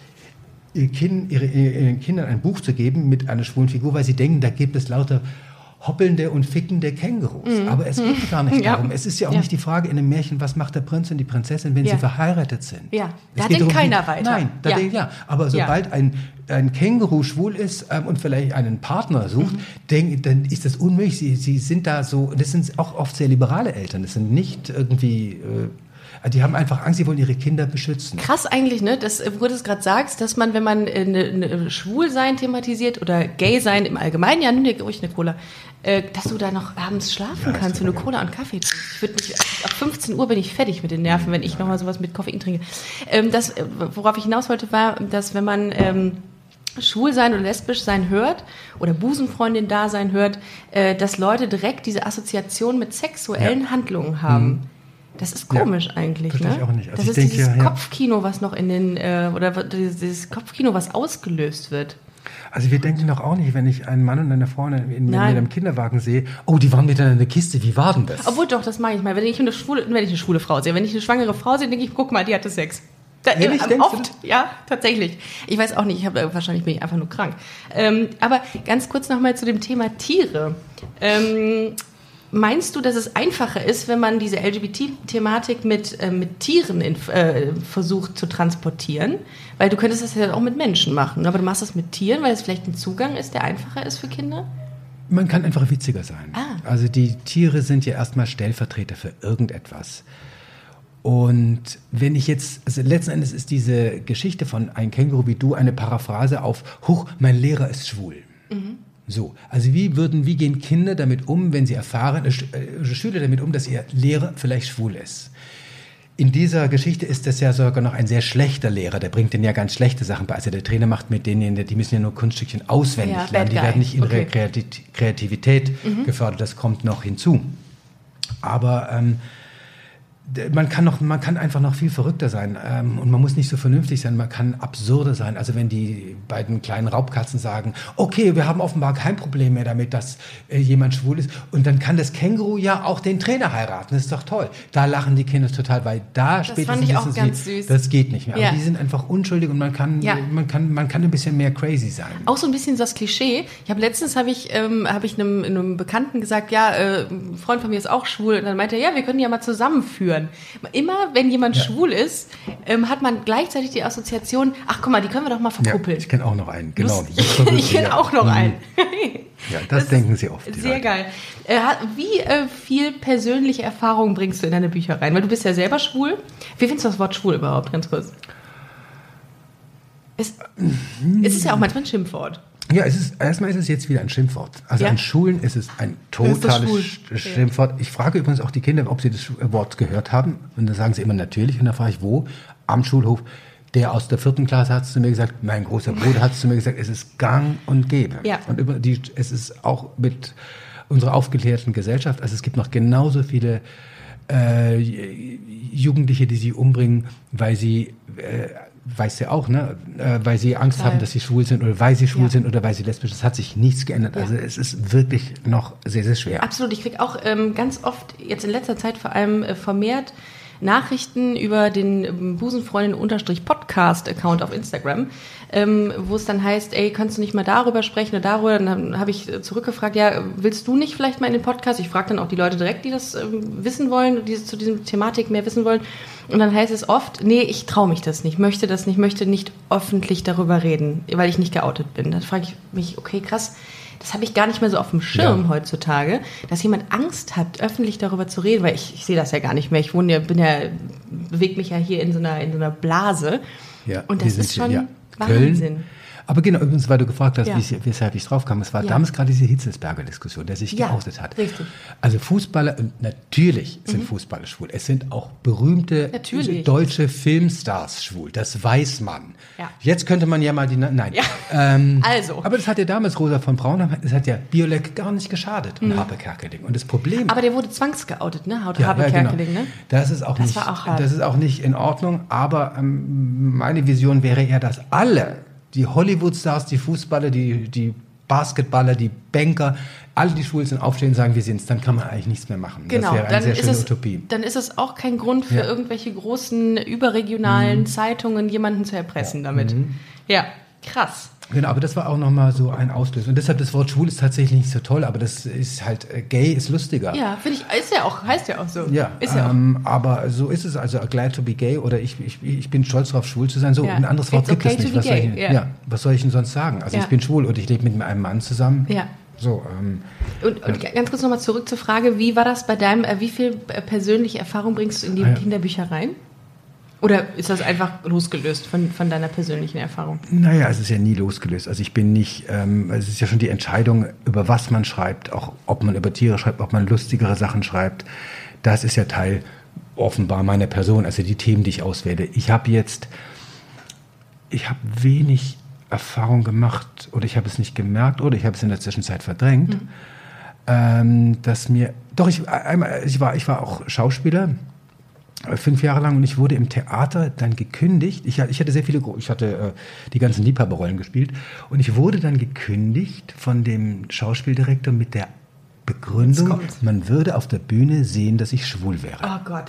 Speaker 3: ihren Kindern ein Buch zu geben mit einer schwulen Figur, weil sie denken, da gibt es lauter hoppelnde und fickende Kängurus. Aber es geht gar nicht
Speaker 2: Mhm. Ja.
Speaker 3: darum. Es ist ja auch
Speaker 2: Ja.
Speaker 3: nicht die Frage in einem Märchen, was macht der Prinz und die Prinzessin, wenn
Speaker 2: Ja.
Speaker 3: sie verheiratet sind.
Speaker 2: Ja. Da denkt
Speaker 3: darum,
Speaker 2: keiner weiter.
Speaker 3: Nein, da
Speaker 2: Ja.
Speaker 3: denkt ja. Aber sobald ein, ein Känguru schwul ist ähm, und vielleicht einen Partner sucht, denk, dann ist das unmöglich. Sie, sie sind da so, das sind auch oft sehr liberale Eltern. Das sind nicht irgendwie, äh, die haben einfach Angst, sie wollen ihre Kinder beschützen.
Speaker 2: Krass eigentlich, ne, dass, äh, wo du es gerade sagst, dass man, wenn man äh, ne, ne, Schwulsein thematisiert oder Gay-Sein im Allgemeinen, ja, nimm dir ruhig eine Cola, äh, dass du da noch abends schlafen
Speaker 3: Ja,
Speaker 2: kannst eine
Speaker 3: super
Speaker 2: Cola und Kaffee trinkst. Ich ab 15 Uhr bin ich fertig mit den Nerven, wenn ich nochmal sowas mit Koffein trinke. Ähm, das, äh, worauf ich hinaus wollte, war, dass wenn man ähm, schwul sein oder lesbisch sein hört oder Busenfreundin da sein hört, äh, dass Leute direkt diese Assoziation mit sexuellen
Speaker 3: Ja.
Speaker 2: Handlungen haben. Das ist
Speaker 3: Ja.
Speaker 2: komisch eigentlich,
Speaker 3: Verstehe
Speaker 2: ne?
Speaker 3: ich auch nicht. Also
Speaker 2: das ist
Speaker 3: denke,
Speaker 2: dieses
Speaker 3: ja, ja.
Speaker 2: Kopfkino, was noch in den äh, oder dieses Kopfkino, was ausgelöst wird.
Speaker 3: Also wir denken doch auch nicht, wenn ich einen Mann und eine Frau in, in, in einem Kinderwagen sehe, oh, die waren miteinander in der Kiste, wie war denn das?
Speaker 2: Obwohl doch, das mache ich mal. Wenn ich eine schwule, wenn ich eine schwule Frau sehe, wenn ich eine schwangere Frau sehe, denke ich, guck mal, die hatte Sex. Da,
Speaker 3: Ehrlich,
Speaker 2: äh,
Speaker 3: du
Speaker 2: oft, ja, tatsächlich. Ich weiß auch nicht, ich habe äh, wahrscheinlich bin ich einfach nur krank. Ähm, aber ganz kurz nochmal zu dem Thema Tiere. Ähm, meinst du, dass es einfacher ist, wenn man diese LGBT-Thematik mit, äh, mit Tieren in, äh, versucht zu transportieren? Weil du könntest das ja auch mit Menschen machen, aber du machst das mit Tieren, weil es vielleicht ein Zugang ist, der einfacher ist für Kinder?
Speaker 3: Man kann einfach witziger sein.
Speaker 2: Ah.
Speaker 3: Also die Tiere sind ja erstmal Stellvertreter für irgendetwas. Und wenn ich jetzt, also letzten Endes ist diese Geschichte von ein Känguru wie du eine Paraphrase auf, huch, mein Lehrer ist schwul. So, also wie würden, wie gehen Kinder damit um, wenn sie erfahren, äh, äh, Schüler damit um, dass ihr Lehrer vielleicht schwul ist? In dieser Geschichte ist das ja sogar noch ein sehr schlechter Lehrer, der bringt denen ja ganz schlechte Sachen bei. Also der Trainer macht mit denen, die müssen ja nur Kunststückchen auswendig
Speaker 2: Ja,
Speaker 3: lernen, die werden nicht in
Speaker 2: Okay.
Speaker 3: Kreativität gefördert, das kommt noch hinzu. Aber ähm, man kann, noch, man kann einfach noch viel verrückter sein ähm, und man muss nicht so vernünftig sein, man kann absurder sein. Also wenn die beiden kleinen Raubkatzen sagen, okay, wir haben offenbar kein Problem mehr damit, dass äh, jemand schwul ist und dann kann das Känguru ja auch den Trainer heiraten, das ist doch toll. Da lachen die Kinder total, weil da spätestens
Speaker 2: fand ich ganz
Speaker 3: sie,
Speaker 2: süß.
Speaker 3: das geht nicht mehr.
Speaker 2: Ja.
Speaker 3: Aber die sind einfach unschuldig und man kann,
Speaker 2: Ja.
Speaker 3: man kann, man kann ein bisschen mehr crazy sein.
Speaker 2: Auch so ein bisschen das Klischee. Ich habe letztens habe ich ähm, habe ich einem, einem Bekannten gesagt, ja, äh, ein Freund von mir ist auch schwul. Und dann meinte er, ja, wir können ja mal zusammenführen. Immer wenn jemand
Speaker 3: Ja.
Speaker 2: schwul ist, ähm, hat man gleichzeitig die Assoziation, ach guck mal, die können wir doch mal
Speaker 3: Ja,
Speaker 2: verkuppeln.
Speaker 3: ich kenne auch noch einen, genau. Das
Speaker 2: ich kenne
Speaker 3: ja.
Speaker 2: auch noch
Speaker 3: Mhm.
Speaker 2: einen.
Speaker 3: Ja, das, denken sie oft.
Speaker 2: Sehr
Speaker 3: Leute.
Speaker 2: geil. Äh, wie äh, viel persönliche Erfahrung bringst du in deine Bücher rein? Weil du bist ja selber schwul. Wie findest du das Wort schwul überhaupt, ganz kurz? Es, es ist ja auch manchmal ein Schimpfwort.
Speaker 3: Ja, es ist, erstmal ist es jetzt wieder ein Schimpfwort. Also
Speaker 2: Ja.
Speaker 3: an Schulen ist es ein totales. Sch- Schimpfwort. Ich frage übrigens auch die Kinder, ob sie das Wort gehört haben. Und dann sagen sie immer natürlich. Und dann frage ich, wo? Am Schulhof. Der aus der vierten Klasse hat es zu mir gesagt, mein großer Bruder hat es zu mir gesagt, es ist gang und gäbe.
Speaker 2: Ja.
Speaker 3: Und über die, es ist auch mit unserer aufgeklärten Gesellschaft, also es gibt noch genauso viele äh, Jugendliche, die sie umbringen, weil sie, äh, weiß ja auch, ne, äh, weil sie Angst
Speaker 2: Total.
Speaker 3: haben, dass sie schwul sind oder weil sie schwul
Speaker 2: Ja.
Speaker 3: sind oder weil sie lesbisch sind. Es hat sich nichts geändert.
Speaker 2: Ja.
Speaker 3: Also es ist wirklich noch sehr, sehr schwer.
Speaker 2: Absolut. Ich kriege auch ähm, ganz oft, jetzt in letzter Zeit vor allem äh, vermehrt, Nachrichten über den ähm, Busenfreundin-Podcast-Account auf Instagram, ähm, wo es dann heißt, ey, kannst du nicht mal darüber sprechen oder darüber? Dann habe hab ich zurückgefragt, ja, willst du nicht vielleicht mal in den Podcast? Ich frage dann auch die Leute direkt, die das ähm, wissen wollen, die zu diesem Thematik mehr wissen wollen. Und dann heißt es oft, nee, ich traue mich das nicht, möchte das nicht, möchte nicht öffentlich darüber reden, weil ich nicht geoutet bin. Dann frage ich mich, okay, krass, das habe ich gar nicht mehr so auf dem Schirm
Speaker 3: Ja.
Speaker 2: heutzutage, dass jemand Angst hat, öffentlich darüber zu reden, weil ich, ich sehe das ja gar nicht mehr. Ich wohne ja, bin ja, bewege mich ja hier in so einer, in so einer Blase.
Speaker 3: Ja,
Speaker 2: Und das ist schon
Speaker 3: ja.
Speaker 2: Wahnsinn.
Speaker 3: Köln. Aber genau, übrigens, weil du gefragt hast,
Speaker 2: Ja.
Speaker 3: weshalb ich drauf kam, es war
Speaker 2: Ja.
Speaker 3: damals gerade diese Hitzelsberger Diskussion, der sich
Speaker 2: Ja,
Speaker 3: geoutet hat.
Speaker 2: richtig.
Speaker 3: Also Fußballer, und natürlich sind Fußballer schwul. Es sind auch berühmte
Speaker 2: Natürlich.
Speaker 3: deutsche Filmstars schwul. Das weiß man.
Speaker 2: Ja.
Speaker 3: Jetzt könnte man ja mal die, nein.
Speaker 2: Ja.
Speaker 3: Ähm,
Speaker 2: Also.
Speaker 3: Aber das hat ja damals Rosa von Braun, das hat ja Biolek gar nicht geschadet und Harpe Kerkeling. Und das Problem
Speaker 2: Mhm. Aber der wurde zwangsgeoutet, ne?
Speaker 3: Ja,
Speaker 2: Habe
Speaker 3: ja, genau.
Speaker 2: Kerkeling, ne?
Speaker 3: Das ist auch
Speaker 2: Das
Speaker 3: nicht,
Speaker 2: war auch hart.
Speaker 3: das ist auch nicht in Ordnung. Aber ähm, meine Vision wäre eher, dass alle, die Hollywood-Stars, die Fußballer, die, die Basketballer, die Banker, alle, die schwul sind, aufstehen und sagen, wir sind's. Dann kann man eigentlich nichts mehr machen.
Speaker 2: Genau,
Speaker 3: das wäre eine
Speaker 2: dann
Speaker 3: sehr
Speaker 2: ist,
Speaker 3: schöne
Speaker 2: es,
Speaker 3: Utopie.
Speaker 2: dann ist es auch kein Grund für
Speaker 3: Ja. Mhm.
Speaker 2: irgendwelche großen überregionalen Zeitungen, jemanden zu erpressen damit. Ja, krass.
Speaker 3: Genau, aber das war auch nochmal so ein Auslöser. Und deshalb das Wort schwul ist tatsächlich nicht so toll, aber das ist halt, äh, gay ist lustiger.
Speaker 2: Ja, finde ich, ist ja auch, heißt ja auch so.
Speaker 3: Ja,
Speaker 2: ist ja
Speaker 3: ähm, aber so ist es. Also glad to be gay oder ich, ich, ich bin stolz darauf, schwul zu sein. So,
Speaker 2: Ja.
Speaker 3: ein anderes Wort
Speaker 2: It's
Speaker 3: gibt
Speaker 2: okay
Speaker 3: es nicht. Was soll, ich,
Speaker 2: gay,
Speaker 3: ja. was soll ich denn sonst sagen? Also
Speaker 2: Ja.
Speaker 3: ich bin schwul und ich lebe mit einem Mann zusammen.
Speaker 2: Ja.
Speaker 3: So, ähm,
Speaker 2: Und, und ganz kurz nochmal zurück zur Frage, wie war das bei deinem, äh, wie viel äh, persönliche Erfahrung bringst du in die
Speaker 3: Ah.
Speaker 2: Kinderbücher rein? Oder ist das einfach losgelöst von, von deiner persönlichen Erfahrung?
Speaker 3: Naja, es ist ja nie losgelöst. Also ich bin nicht, ähm, es ist ja schon die Entscheidung, über was man schreibt, auch ob man über Tiere schreibt, ob man lustigere Sachen schreibt. Das ist ja Teil offenbar meiner Person, also die Themen, die ich auswähle. Ich habe jetzt, ich habe wenig Erfahrung gemacht oder ich habe es nicht gemerkt oder ich habe es in der Zwischenzeit verdrängt, ähm, dass mir, doch ich, einmal, ich war, ich war auch Schauspieler fünf Jahre lang und ich wurde im Theater dann gekündigt. Ich, ich hatte sehr viele, ich hatte äh, die ganzen Liebhaberrollen gespielt und ich wurde dann gekündigt von dem Schauspieldirektor mit der Begründung, man würde auf der Bühne sehen, dass ich schwul wäre.
Speaker 2: Oh Gott.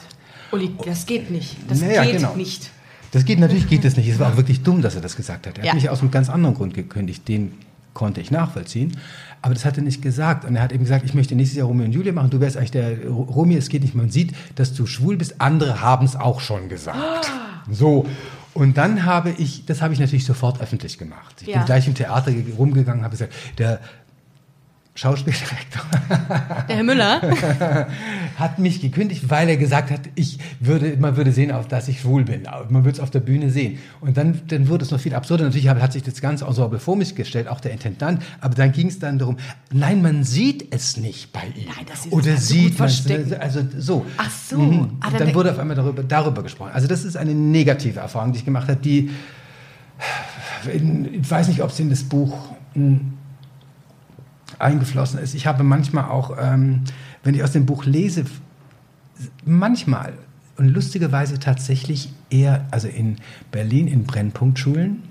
Speaker 2: Uli, das geht nicht. Das
Speaker 3: Naja,
Speaker 2: geht
Speaker 3: genau.
Speaker 2: nicht.
Speaker 3: Das geht natürlich geht das nicht. Es war auch wirklich dumm, dass er das gesagt hat. Er
Speaker 2: Ja.
Speaker 3: hat mich aus einem ganz anderen Grund gekündigt. Den konnte ich nachvollziehen. Aber das hat er nicht gesagt. Und er hat eben gesagt, ich möchte nächstes Jahr Romeo und Julia machen. Du wärst eigentlich der Romeo. Es geht nicht. Man sieht, dass du schwul bist. Andere haben es auch schon gesagt. So. Und dann habe ich, das habe ich natürlich sofort öffentlich gemacht. Ich
Speaker 2: Ja.
Speaker 3: bin gleich im Theater ge- rumgegangen, habe gesagt, der Schauspieldirektor
Speaker 2: Der Herr Müller,
Speaker 3: hat mich gekündigt, weil er gesagt hat, ich würde, man würde sehen, dass ich schwul bin. Man würde es auf der Bühne sehen. Und dann, dann wurde es noch viel absurder. Natürlich hat sich das ganze Ensemble vor mich gestellt, auch der Intendant. Aber dann ging es dann darum, nein, man sieht es nicht bei ihm.
Speaker 2: Nein, das ist-
Speaker 3: Oder
Speaker 2: gut
Speaker 3: sieht man es. Also so.
Speaker 2: Ach so.
Speaker 3: Mhm.
Speaker 2: Ah, dann
Speaker 3: dann wurde auf einmal darüber, darüber gesprochen. Also das ist eine negative Erfahrung, die ich gemacht habe, die, ich weiß nicht, ob es in das Buch mh, eingeflossen ist. Ich habe manchmal auch, ähm, wenn ich aus dem Buch lese, manchmal und lustigerweise tatsächlich eher, also in Berlin in Brennpunktschulen,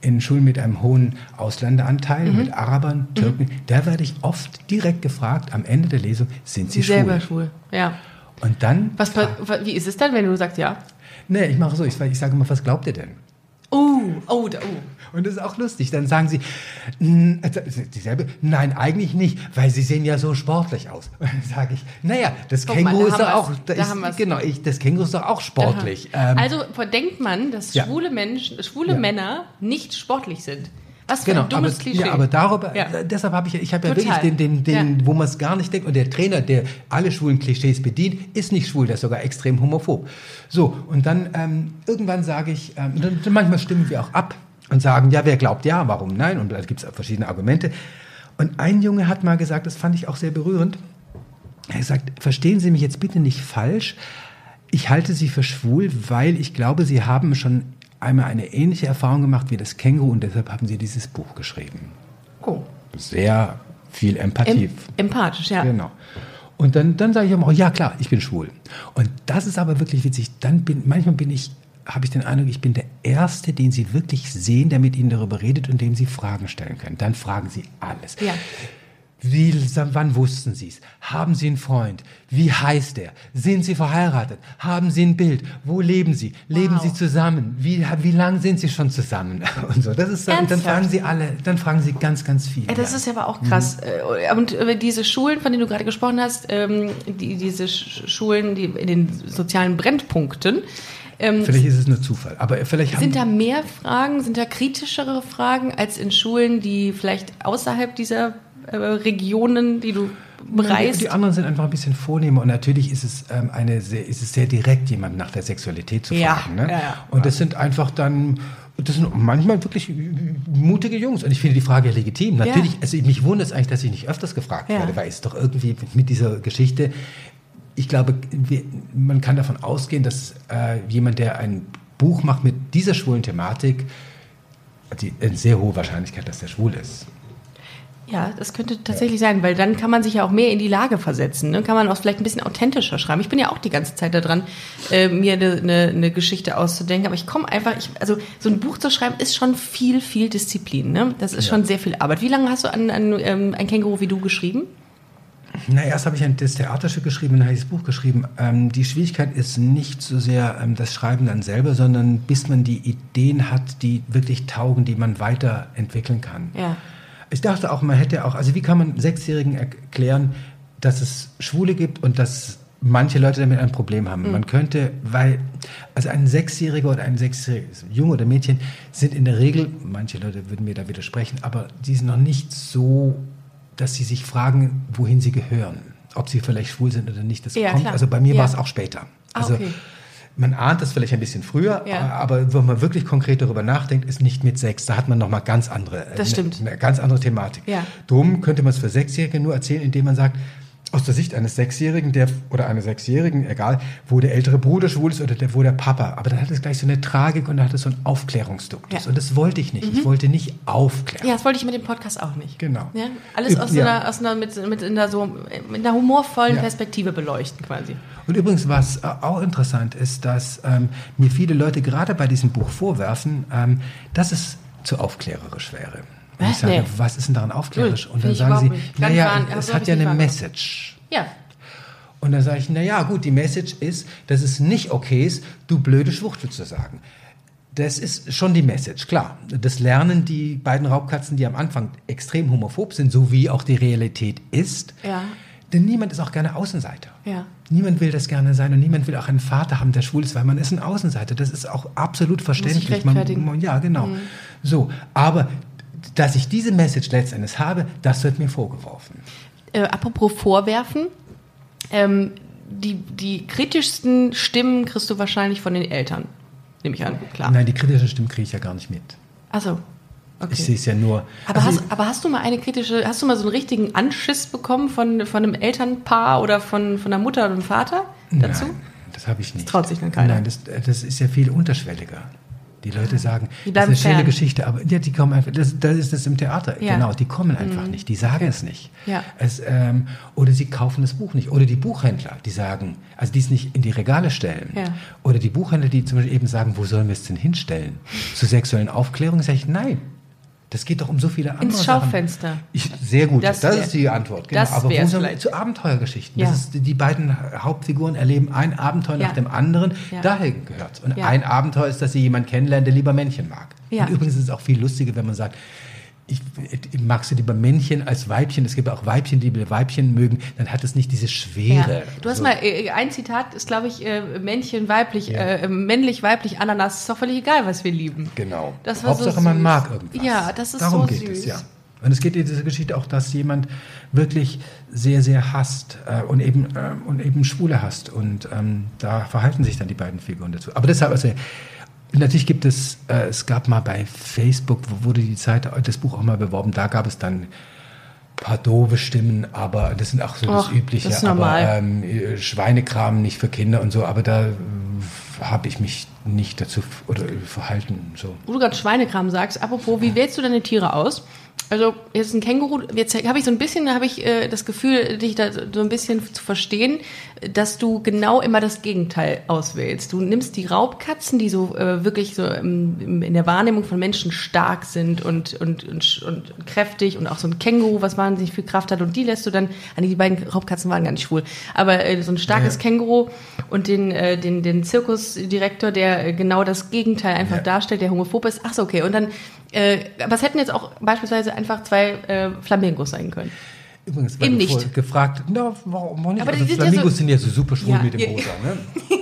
Speaker 3: in Schulen mit einem hohen Ausländeranteil,
Speaker 2: Mhm.
Speaker 3: mit Arabern, Türken, da werde ich oft direkt gefragt am Ende der Lesung, sind Sie
Speaker 2: sie selber
Speaker 3: schwul?
Speaker 2: schwul. Ja.
Speaker 3: Und dann,
Speaker 2: Was, wie ist es dann, wenn du sagst ja?
Speaker 3: nee, ich mache so, ich, ich sage immer, was glaubt ihr denn?
Speaker 2: Oh, oh, da- oh.
Speaker 3: Und das ist auch lustig. Dann sagen sie, "N- äh, dieselbe, nein, eigentlich nicht, weil sie sehen ja so sportlich aus. Und dann sage ich, naja, das
Speaker 2: Guck mal,
Speaker 3: Känguru
Speaker 2: da
Speaker 3: ist doch auch,
Speaker 2: Da
Speaker 3: ist,
Speaker 2: haben wir's.
Speaker 3: genau, ich, das Känguru ist doch auch sportlich. Ähm,
Speaker 2: also denkt man, dass
Speaker 3: Ja.
Speaker 2: schwule Menschen, schwule
Speaker 3: Ja.
Speaker 2: Männer nicht sportlich sind. Was für
Speaker 3: Genau,
Speaker 2: ein dummes
Speaker 3: aber,
Speaker 2: Klischee.
Speaker 3: ja, aber darüber,
Speaker 2: Ja.
Speaker 3: äh, deshalb habe ich, ja- ich habe ja
Speaker 2: Total.
Speaker 3: wirklich den, den, den
Speaker 2: Ja.
Speaker 3: wo man es gar nicht denkt. Und der Trainer, der alle schwulen Klischees bedient, ist nicht schwul, der ist sogar extrem homophob. So, und dann ähm, irgendwann sage ich, ähm, dann manchmal stimmen wir auch ab und sagen, ja, wer glaubt ja, warum nein? Und da gibt es verschiedene Argumente. Und ein Junge hat mal gesagt, das fand ich auch sehr berührend. Er hat gesagt, verstehen Sie mich jetzt bitte nicht falsch. Ich halte Sie für schwul, weil ich glaube, Sie haben schon einmal eine ähnliche Erfahrung gemacht wie das Känguru und deshalb haben Sie dieses Buch geschrieben.
Speaker 2: oh.
Speaker 3: Sehr viel Empathie.
Speaker 2: Em empathisch, ja.
Speaker 3: Genau. Und dann, dann sage ich immer, oh, ja klar, ich bin schwul. Und das ist aber wirklich witzig. Dann bin, manchmal bin ich, habe ich den Eindruck, ich bin der Erste, den Sie wirklich sehen, der mit Ihnen darüber redet und dem Sie Fragen stellen können. Dann fragen Sie alles.
Speaker 2: Ja.
Speaker 3: Wie, wann wussten Sie es? Haben Sie einen Freund? Wie heißt er? Sind Sie verheiratet? Haben Sie ein Bild? Wo leben Sie? Leben
Speaker 2: Wow.
Speaker 3: Sie zusammen? Wie, wie lange sind Sie schon zusammen? Und so. Das ist dann, dann
Speaker 2: Ernsthaft?
Speaker 3: fragen Sie alle, dann fragen Sie ganz, ganz viel.
Speaker 2: Ja, das
Speaker 3: ja.
Speaker 2: ist aber auch krass. Äh, Und äh, diese Schulen, von denen du gerade gesprochen hast, ähm, die, diese Sch- Schulen, die in den sozialen Brennpunkten, ähm,
Speaker 3: Vielleicht ist es nur Zufall, aber vielleicht
Speaker 2: sind da mehr Fragen, sind da kritischere Fragen als in Schulen, die vielleicht außerhalb dieser äh, Regionen, die du
Speaker 3: Die,
Speaker 2: bereist?
Speaker 3: die anderen sind einfach ein bisschen vornehmer und natürlich ist es ähm, eine sehr, ist es sehr direkt, jemand nach der Sexualität zu
Speaker 2: Ja,
Speaker 3: fragen. Ne?
Speaker 2: ja, ja.
Speaker 3: Und das sind einfach dann, das sind manchmal wirklich mutige Jungs und ich finde die Frage legitim. Natürlich, also mich wundert es eigentlich, dass ich nicht öfters gefragt
Speaker 2: Ja.
Speaker 3: werde, weil es doch irgendwie mit dieser Geschichte, ich glaube, wir, man kann davon ausgehen, dass äh, jemand, der ein Buch macht mit dieser schwulen Thematik, die, eine sehr hohe Wahrscheinlichkeit, dass der schwul ist.
Speaker 2: Ja, das könnte tatsächlich sein, weil dann kann man sich ja auch mehr in die Lage versetzen. Ne? Kann man auch vielleicht ein bisschen authentischer schreiben. Ich bin ja auch die ganze Zeit da dran, äh, mir eine ne, ne Geschichte auszudenken. Aber ich komme einfach, ich, also so ein Buch zu schreiben ist schon viel, viel Disziplin. Ne? Das ist
Speaker 3: Ja.
Speaker 2: schon sehr viel Arbeit. Wie lange hast du an, an ähm, ein Känguru wie du geschrieben?
Speaker 3: Na, erst habe ich ein, das Theaterstück geschrieben, dann habe ich das Buch geschrieben. Ähm, die Schwierigkeit ist nicht so sehr ähm, das Schreiben dann selber, sondern bis man die Ideen hat, die wirklich taugen, die man weiterentwickeln kann.
Speaker 2: Ja.
Speaker 3: Ich dachte auch, man hätte auch, also wie kann man Sechsjährigen erklären, dass es Schwule gibt und dass manche Leute damit ein Problem haben. Man könnte, weil, also ein Sechsjähriger oder ein Sechsjähriges Junge oder Mädchen sind in der Regel, manche Leute würden mir da widersprechen, aber die sind noch nicht so, dass sie sich fragen, wohin sie gehören. Ob sie vielleicht schwul sind oder nicht. Das
Speaker 2: Ja,
Speaker 3: kommt,
Speaker 2: klar.
Speaker 3: also bei mir
Speaker 2: Ja.
Speaker 3: war es auch später.
Speaker 2: Ah,
Speaker 3: Also
Speaker 2: okay.
Speaker 3: man ahnt das vielleicht ein bisschen früher,
Speaker 2: Ja.
Speaker 3: aber wenn man wirklich konkret darüber nachdenkt, ist nicht mit sechs. Da hat man noch mal ganz andere,
Speaker 2: Das stimmt.
Speaker 3: Eine, eine ganz andere Thematik.
Speaker 2: Ja.
Speaker 3: Drum könnte man es für Sechsjährige nur erzählen, indem man sagt, aus der Sicht eines Sechsjährigen der, oder eines Sechsjährigen, egal, wo der ältere Bruder schwul ist oder der, wo der Papa. Aber dann hat es gleich so eine Tragik und dann hat es so einen Aufklärungsduktus.
Speaker 2: Ja.
Speaker 3: Und das wollte ich nicht. Ich wollte nicht aufklären.
Speaker 2: Ja, das wollte ich mit dem Podcast auch nicht.
Speaker 3: Genau.
Speaker 2: Ja? Alles aus,
Speaker 3: Ja.
Speaker 2: einer, aus einer, mit, mit in der so, mit einer humorvollen. Perspektive beleuchten quasi.
Speaker 3: Und übrigens, was äh, auch interessant ist, dass ähm, mir viele Leute gerade bei diesem Buch vorwerfen, ähm, dass es zu aufklärerisch wäre. Und ich sage,
Speaker 2: Nee.
Speaker 3: was ist denn daran aufklärerisch? Und dann sagen sie, naja, es hat ja eine
Speaker 2: wahrgenommen.
Speaker 3: Message.
Speaker 2: Ja.
Speaker 3: Und dann sage ich, naja, gut, die Message ist, dass es nicht okay ist, du blöde Schwuchtel zu sagen. Das ist schon die Message, klar. Das lernen die beiden Raubkatzen, die am Anfang extrem homophob sind, so wie auch die Realität ist.
Speaker 2: Ja.
Speaker 3: Denn niemand ist auch gerne Außenseiter.
Speaker 2: Ja.
Speaker 3: Niemand will das gerne sein und niemand will auch einen Vater haben, der schwul ist, weil man ist ein Außenseiter. Das ist auch absolut verständlich. man, man, ja, genau. So, aber dass ich diese Message letztendlich habe, das wird mir vorgeworfen.
Speaker 2: Äh, apropos Vorwerfen, ähm, die, die kritischsten Stimmen kriegst du wahrscheinlich von den Eltern. Nehme ich an, klar.
Speaker 3: Nein, die kritischen Stimmen kriege ich ja gar nicht mit.
Speaker 2: Achso. Okay.
Speaker 3: Ich sehe es ja nur.
Speaker 2: Aber,
Speaker 3: Also,
Speaker 2: hast, aber hast du mal eine kritische, hast du mal so einen richtigen Anschiss bekommen von, von einem Elternpaar oder von, von einer Mutter oder einem Vater dazu?
Speaker 3: Nein, das habe ich nicht.
Speaker 2: traut sich dann keiner.
Speaker 3: Nein, das, das ist ja viel unterschwelliger. Die Leute sagen,
Speaker 2: Die
Speaker 3: das ist eine schöne
Speaker 2: fern.
Speaker 3: Geschichte, aber ja, die kommen einfach, das, das ist das im Theater,
Speaker 2: Ja. Mhm.
Speaker 3: genau, die kommen einfach nicht, die sagen es nicht.
Speaker 2: Ja.
Speaker 3: Es, ähm, oder sie kaufen das Buch nicht. Oder die Buchhändler, die sagen, also die es nicht in die Regale stellen.
Speaker 2: Ja.
Speaker 3: Oder die Buchhändler, die zum Beispiel eben sagen, wo sollen wir es denn hinstellen? Zur sexuellen Aufklärung sage ich, nein. Das geht doch um so viele andere
Speaker 2: Ins. Schaufenster.
Speaker 3: Ich, sehr gut,
Speaker 2: Das
Speaker 3: das,
Speaker 2: wär-
Speaker 3: ist die Antwort. Genau.
Speaker 2: das
Speaker 3: Aber wo sollen wir zu Abenteuergeschichten?
Speaker 2: Ja.
Speaker 3: Das ist, die beiden Hauptfiguren erleben ein Abenteuer
Speaker 2: Ja.
Speaker 3: nach dem anderen.
Speaker 2: Ja.
Speaker 3: Dahin gehört Und ein Abenteuer ist, dass sie jemanden kennenlernen, der lieber Männchen mag.
Speaker 2: Ja.
Speaker 3: Und übrigens ist es auch viel lustiger, wenn man sagt, ich, ich mag sie lieber Männchen als Weibchen. Es gibt auch Weibchen, die Weibchen mögen. Dann hat es nicht diese Schwere.
Speaker 2: Ja. Du hast
Speaker 3: So.
Speaker 2: mal, äh, ein Zitat ist, glaube ich, äh, Männchen, weiblich,
Speaker 3: Ja.
Speaker 2: äh, männlich, weiblich, Ananas. Ist doch völlig egal, was wir lieben.
Speaker 3: Genau.
Speaker 2: Das war
Speaker 3: Hauptsache,
Speaker 2: so
Speaker 3: man mag irgendwas.
Speaker 2: Ja, das ist
Speaker 3: Darum
Speaker 2: so
Speaker 3: geht
Speaker 2: süß.
Speaker 3: es, ja. Und es geht in dieser Geschichte auch, dass jemand wirklich sehr, sehr hasst äh, und, eben, äh, und eben Schwule hasst. Und ähm, da verhalten sich dann die beiden Figuren dazu. Aber deshalb, also, natürlich gibt es, äh, es gab mal bei Facebook, wo wurde die Zeit, das Buch auch mal beworben, da gab es dann ein paar doofe Stimmen, aber das sind auch so das
Speaker 2: Och,
Speaker 3: Übliche.
Speaker 2: das ist normal.
Speaker 3: Aber ähm, äh, Schweinekram nicht für Kinder und so, aber da habe ich mich nicht dazu oder verhalten. So.
Speaker 2: Wo du gerade Schweinekram sagst, apropos, wie wählst du deine Tiere aus? Also jetzt ein Känguru, jetzt habe ich so ein bisschen, da habe ich äh, das Gefühl, dich da so ein bisschen zu verstehen, dass du genau immer das Gegenteil auswählst. Du nimmst die Raubkatzen, die so äh, wirklich so im, in der Wahrnehmung von Menschen stark sind und, und, und, und kräftig und auch so ein Känguru, was wahnsinnig viel Kraft hat und die lässt du dann, ah, nee, die beiden Raubkatzen waren gar nicht schwul, aber äh, so ein starkes
Speaker 3: Ja.
Speaker 2: Känguru und den, äh, den, den Zirkusdirektor, der äh, genau das Gegenteil einfach
Speaker 3: Ja.
Speaker 2: darstellt, der homophob ist. Ach so, okay. Und dann, äh, aber es hätten jetzt auch beispielsweise einfach zwei äh, Flamingos sein können.
Speaker 3: Übrigens,
Speaker 2: Eben nicht.
Speaker 3: gefragt, na, warum nicht?
Speaker 2: Aber
Speaker 3: also
Speaker 2: die sind ja
Speaker 3: Flamingos
Speaker 2: so-
Speaker 3: sind ja so super schwul
Speaker 2: Ja,
Speaker 3: mit dem
Speaker 2: ja.
Speaker 3: Rosa, ne?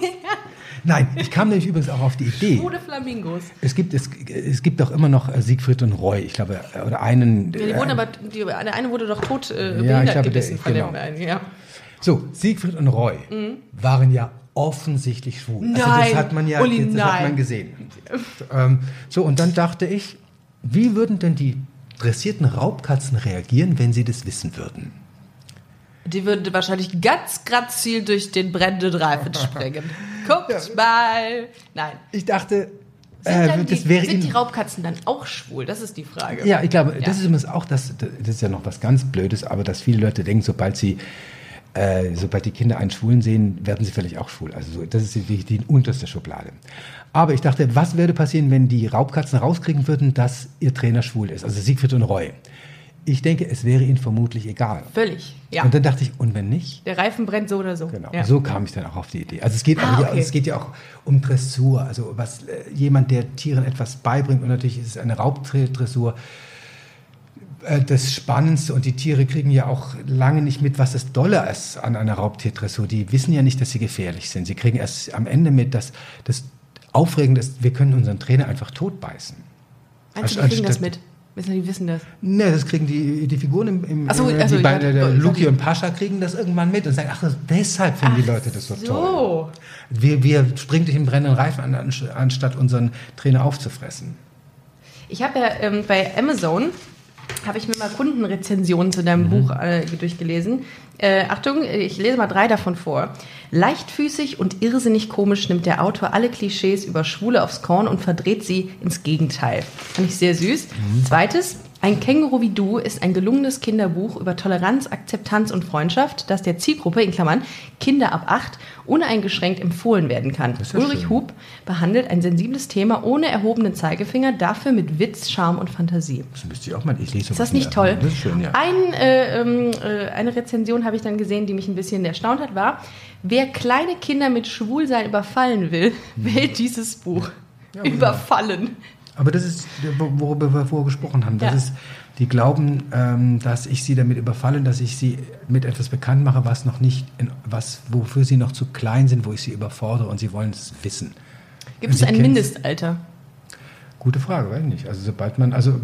Speaker 3: Nein, ich kam nämlich übrigens auch auf die Idee.
Speaker 2: Schwule Flamingos.
Speaker 3: Es gibt, es, es gibt doch immer noch äh, Siegfried und Roy, ich glaube, äh, oder einen.
Speaker 2: Ja, die
Speaker 3: äh,
Speaker 2: wurden aber, die, der eine wurde doch tot äh,
Speaker 3: ich
Speaker 2: behindert
Speaker 3: glaube, der-
Speaker 2: gebissen von
Speaker 3: genau.
Speaker 2: dem einen. Ja.
Speaker 3: So, Siegfried und Roy waren ja offensichtlich schwul. Also
Speaker 2: Nein,
Speaker 3: das hat man ja
Speaker 2: Uli,
Speaker 3: das hat
Speaker 2: nein.
Speaker 3: man gesehen. ähm, so, und dann dachte ich, wie würden denn die dressierten Raubkatzen reagieren, wenn sie das wissen würden?
Speaker 2: Die würde wahrscheinlich ganz grazil durch den brennenden Reifen springen. Guckt mal. Nein.
Speaker 3: Ich dachte,
Speaker 2: Sind,
Speaker 3: äh,
Speaker 2: die,
Speaker 3: wäre
Speaker 2: sind die Raubkatzen dann auch schwul? Das ist die Frage.
Speaker 3: Ja, ich glaube,
Speaker 2: Ja.
Speaker 3: das ist übrigens auch das, das ist ja noch was ganz Blödes, aber dass viele Leute denken, sobald sie, äh, sobald die Kinder einen Schwulen sehen, werden sie vielleicht auch schwul. Also so, das ist die, die unterste Schublade. Aber ich dachte, was würde passieren, wenn die Raubkatzen rauskriegen würden, dass ihr Trainer schwul ist? Also Siegfried und Roy. ich denke, es wäre ihnen vermutlich egal.
Speaker 2: Völlig, ja.
Speaker 3: Und dann dachte ich, und wenn nicht?
Speaker 2: Der Reifen brennt so oder so.
Speaker 3: Genau,
Speaker 2: Ja.
Speaker 3: so kam ich dann auch auf die Idee. Also es geht,
Speaker 2: Ah, okay.
Speaker 3: es geht ja auch um Dressur, also was äh, jemand, der Tieren etwas beibringt und natürlich ist es eine Raubdressur äh, das Spannendste und die Tiere kriegen ja auch lange nicht mit, was das Dolle ist an einer Raubtierdressur. Die wissen ja nicht, dass sie gefährlich sind. Sie kriegen erst am Ende mit, dass das Aufregende ist, wir können unseren Trainer einfach totbeißen.
Speaker 2: Du, die kriegen das mit? Wissen die wissen das?
Speaker 3: Ne, das kriegen die, die Figuren im, im
Speaker 2: Ach so,
Speaker 3: äh,
Speaker 2: also
Speaker 3: die beiden, der Luki und Pascha kriegen das irgendwann mit und sagen, ach, deshalb finden die Leute das so, toll.
Speaker 2: So.
Speaker 3: Wir, wir springen dich im brennenden Reifen an, anst- anstatt unseren Trainer aufzufressen.
Speaker 2: Ich habe ja ähm, bei Amazon habe ich mir mal Kundenrezensionen zu deinem Buch äh, durchgelesen. Äh, Achtung, ich lese mal drei davon vor. Leichtfüßig und irrsinnig komisch nimmt der Autor alle Klischees über Schwule aufs Korn und verdreht sie ins Gegenteil. Fand ich sehr süß. Zweites, ein Känguru wie du ist ein gelungenes Kinderbuch über Toleranz, Akzeptanz und Freundschaft, das der Zielgruppe, in Klammern, Kinder ab acht, uneingeschränkt empfohlen werden kann.
Speaker 3: ja
Speaker 2: Ulrich
Speaker 3: schön.
Speaker 2: Hub behandelt ein sensibles Thema ohne erhobenen Zeigefinger, dafür mit Witz, Charme und Fantasie.
Speaker 3: Das müsste ich auch mal, ich lese
Speaker 2: Ist das nicht toll?
Speaker 3: Das ist schön, ja.
Speaker 2: Ein, äh, ähm, äh, eine Rezension habe ich dann gesehen, die mich ein bisschen erstaunt hat, war, wer kleine Kinder mit Schwulsein überfallen will, wählt dieses Buch.
Speaker 3: genau.
Speaker 2: überfallen.
Speaker 3: Aber das ist, worüber wir vorher gesprochen haben. Das
Speaker 2: Ja.
Speaker 3: ist, die glauben, ähm, dass ich sie damit überfalle, dass ich sie mit etwas bekannt mache, was noch nicht, in, was, wofür sie noch zu klein sind, wo ich sie überfordere und sie wollen es wissen.
Speaker 2: Gibt es ein Mindestalter?
Speaker 3: Gute Frage, weiß ich nicht. Also sobald man, also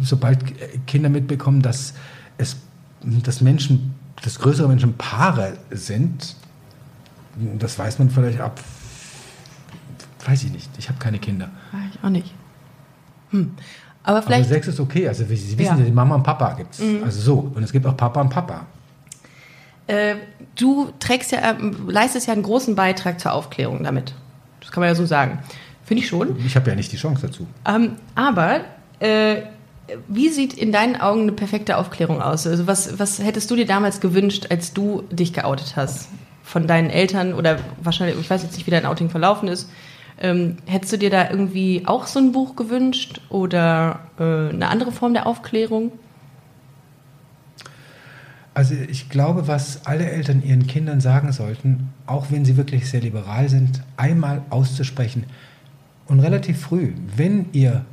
Speaker 3: sobald Kinder mitbekommen, dass es, dass Menschen, dass größere Menschen Paare sind, das weiß man vielleicht ab, weiß ich nicht. Ich habe keine Kinder.
Speaker 2: Ich auch nicht. Hm. Aber
Speaker 3: Aber
Speaker 2: vielleicht,
Speaker 3: Sex ist okay. Also Sie wissen
Speaker 2: Ja. Mhm.
Speaker 3: ja, die Mama und Papa gibt's. Also so. Und es gibt auch Papa und Papa.
Speaker 2: äh, du trägst ja, ähm, leistest ja einen großen Beitrag zur Aufklärung damit. Das kann man ja so sagen. Finde ich schon.
Speaker 3: Ich habe ja nicht die Chance dazu.
Speaker 2: Ähm, aber äh, wie sieht in deinen Augen eine perfekte Aufklärung aus? Also was, was hättest du dir damals gewünscht, als du dich geoutet hast? Von deinen Eltern oder wahrscheinlich, ich weiß jetzt nicht, wie dein Outing verlaufen ist. Ähm, hättest du dir da irgendwie auch so ein Buch gewünscht oder äh, eine andere Form der Aufklärung?
Speaker 3: Also ich glaube, was alle Eltern ihren Kindern sagen sollten, auch wenn sie wirklich sehr liberal sind, einmal auszusprechen und relativ früh, wenn ihr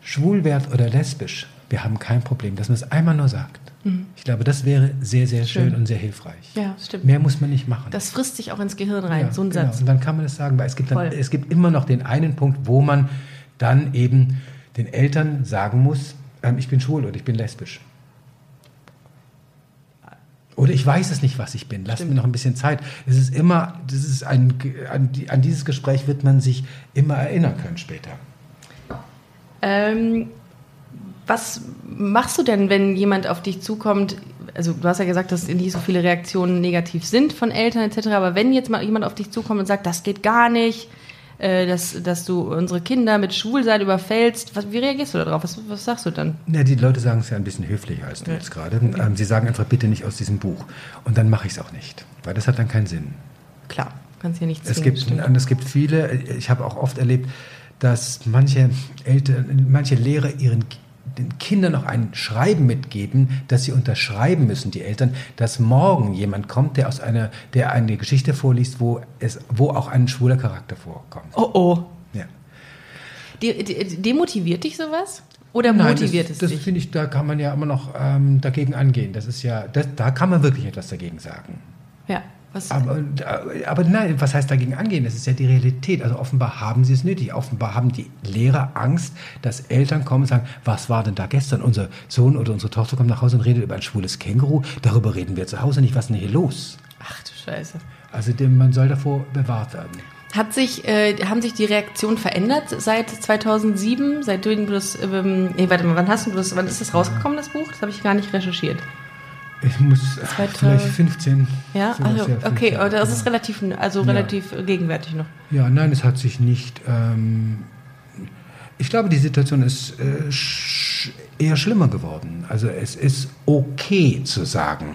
Speaker 3: schwul wärt oder lesbisch, wir haben kein Problem, dass man es einmal nur sagt. Ich glaube, das wäre sehr, sehr schön,
Speaker 2: Schön.
Speaker 3: und sehr hilfreich.
Speaker 2: Ja, stimmt.
Speaker 3: Mehr muss man nicht machen.
Speaker 2: Das frisst sich auch ins Gehirn rein,
Speaker 3: Ja,
Speaker 2: so ein
Speaker 3: genau.
Speaker 2: Satz.
Speaker 3: Und dann kann man das sagen, weil es gibt, dann, es gibt immer noch den einen Punkt, wo man dann eben den Eltern sagen muss, ähm, ich bin schwul oder ich bin lesbisch. Oder ich weiß es nicht, was ich bin. Lasst
Speaker 2: Stimmt.
Speaker 3: mir noch ein bisschen Zeit. Es ist immer, das ist ein, an, an dieses Gespräch wird man sich immer erinnern können später.
Speaker 2: Ähm, was machst du denn, wenn jemand auf dich zukommt? Also du hast ja gesagt, dass nicht so viele Reaktionen negativ sind von Eltern etc. Aber wenn jetzt mal jemand auf dich zukommt und sagt, das geht gar nicht, äh, dass, dass du unsere Kinder mit Schwulsein überfällst, was, wie reagierst du darauf? Was, was sagst du dann?
Speaker 3: Ja, die Leute sagen es ja ein bisschen höflicher als du
Speaker 2: Ja.
Speaker 3: jetzt gerade. Ähm, sie sagen einfach bitte nicht aus diesem Buch. Und dann mache ich es auch nicht, weil das hat dann keinen Sinn.
Speaker 2: Klar, kannst ja nicht
Speaker 3: Es
Speaker 2: zwingen.
Speaker 3: gibt,
Speaker 2: stimmt.
Speaker 3: und es gibt viele, ich habe auch oft erlebt, dass manche Eltern, manche Lehrer ihren den Kindern noch ein Schreiben mitgeben, dass sie unterschreiben müssen, die Eltern, dass morgen jemand kommt, der aus einer, der eine Geschichte vorliest, wo es, wo auch ein schwuler Charakter vorkommt.
Speaker 2: Oh oh.
Speaker 3: Ja.
Speaker 2: De, de, demotiviert dich sowas? Oder
Speaker 3: Nein,
Speaker 2: motiviert
Speaker 3: das,
Speaker 2: es
Speaker 3: das
Speaker 2: dich?
Speaker 3: finde ich, da kann man ja immer noch ähm, dagegen angehen. Das ist ja, das, da kann man wirklich etwas dagegen sagen.
Speaker 2: Ja. Was,
Speaker 3: Aber, aber nein, was heißt dagegen angehen? Das ist ja die Realität. Also offenbar haben sie es nötig. Offenbar haben die Lehrer Angst, dass Eltern kommen und sagen, was war denn da gestern? Unser Sohn oder unsere Tochter kommt nach Hause und redet über ein schwules Känguru. Darüber reden wir zu Hause nicht. Was ist denn hier los?
Speaker 2: ach du Scheiße.
Speaker 3: Also man soll davor bewahrt werden.
Speaker 2: Hat sich, äh, haben sich die Reaktionen verändert seit 2007? Seitdem du das, ähm, nee, warte mal, wann hast du das, wann ist das rausgekommen, das Buch? Das habe ich gar nicht recherchiert.
Speaker 3: Ich muss äh,
Speaker 2: Zweitausend-
Speaker 3: vielleicht 15.
Speaker 2: Ja, also, okay,
Speaker 3: 15,
Speaker 2: aber das ist
Speaker 3: ja.
Speaker 2: relativ, also
Speaker 3: Ja.
Speaker 2: relativ äh, gegenwärtig noch.
Speaker 3: Ja, nein, es hat sich nicht. Ähm, ich glaube, die Situation ist äh, sch eher schlimmer geworden. Also es ist okay zu sagen,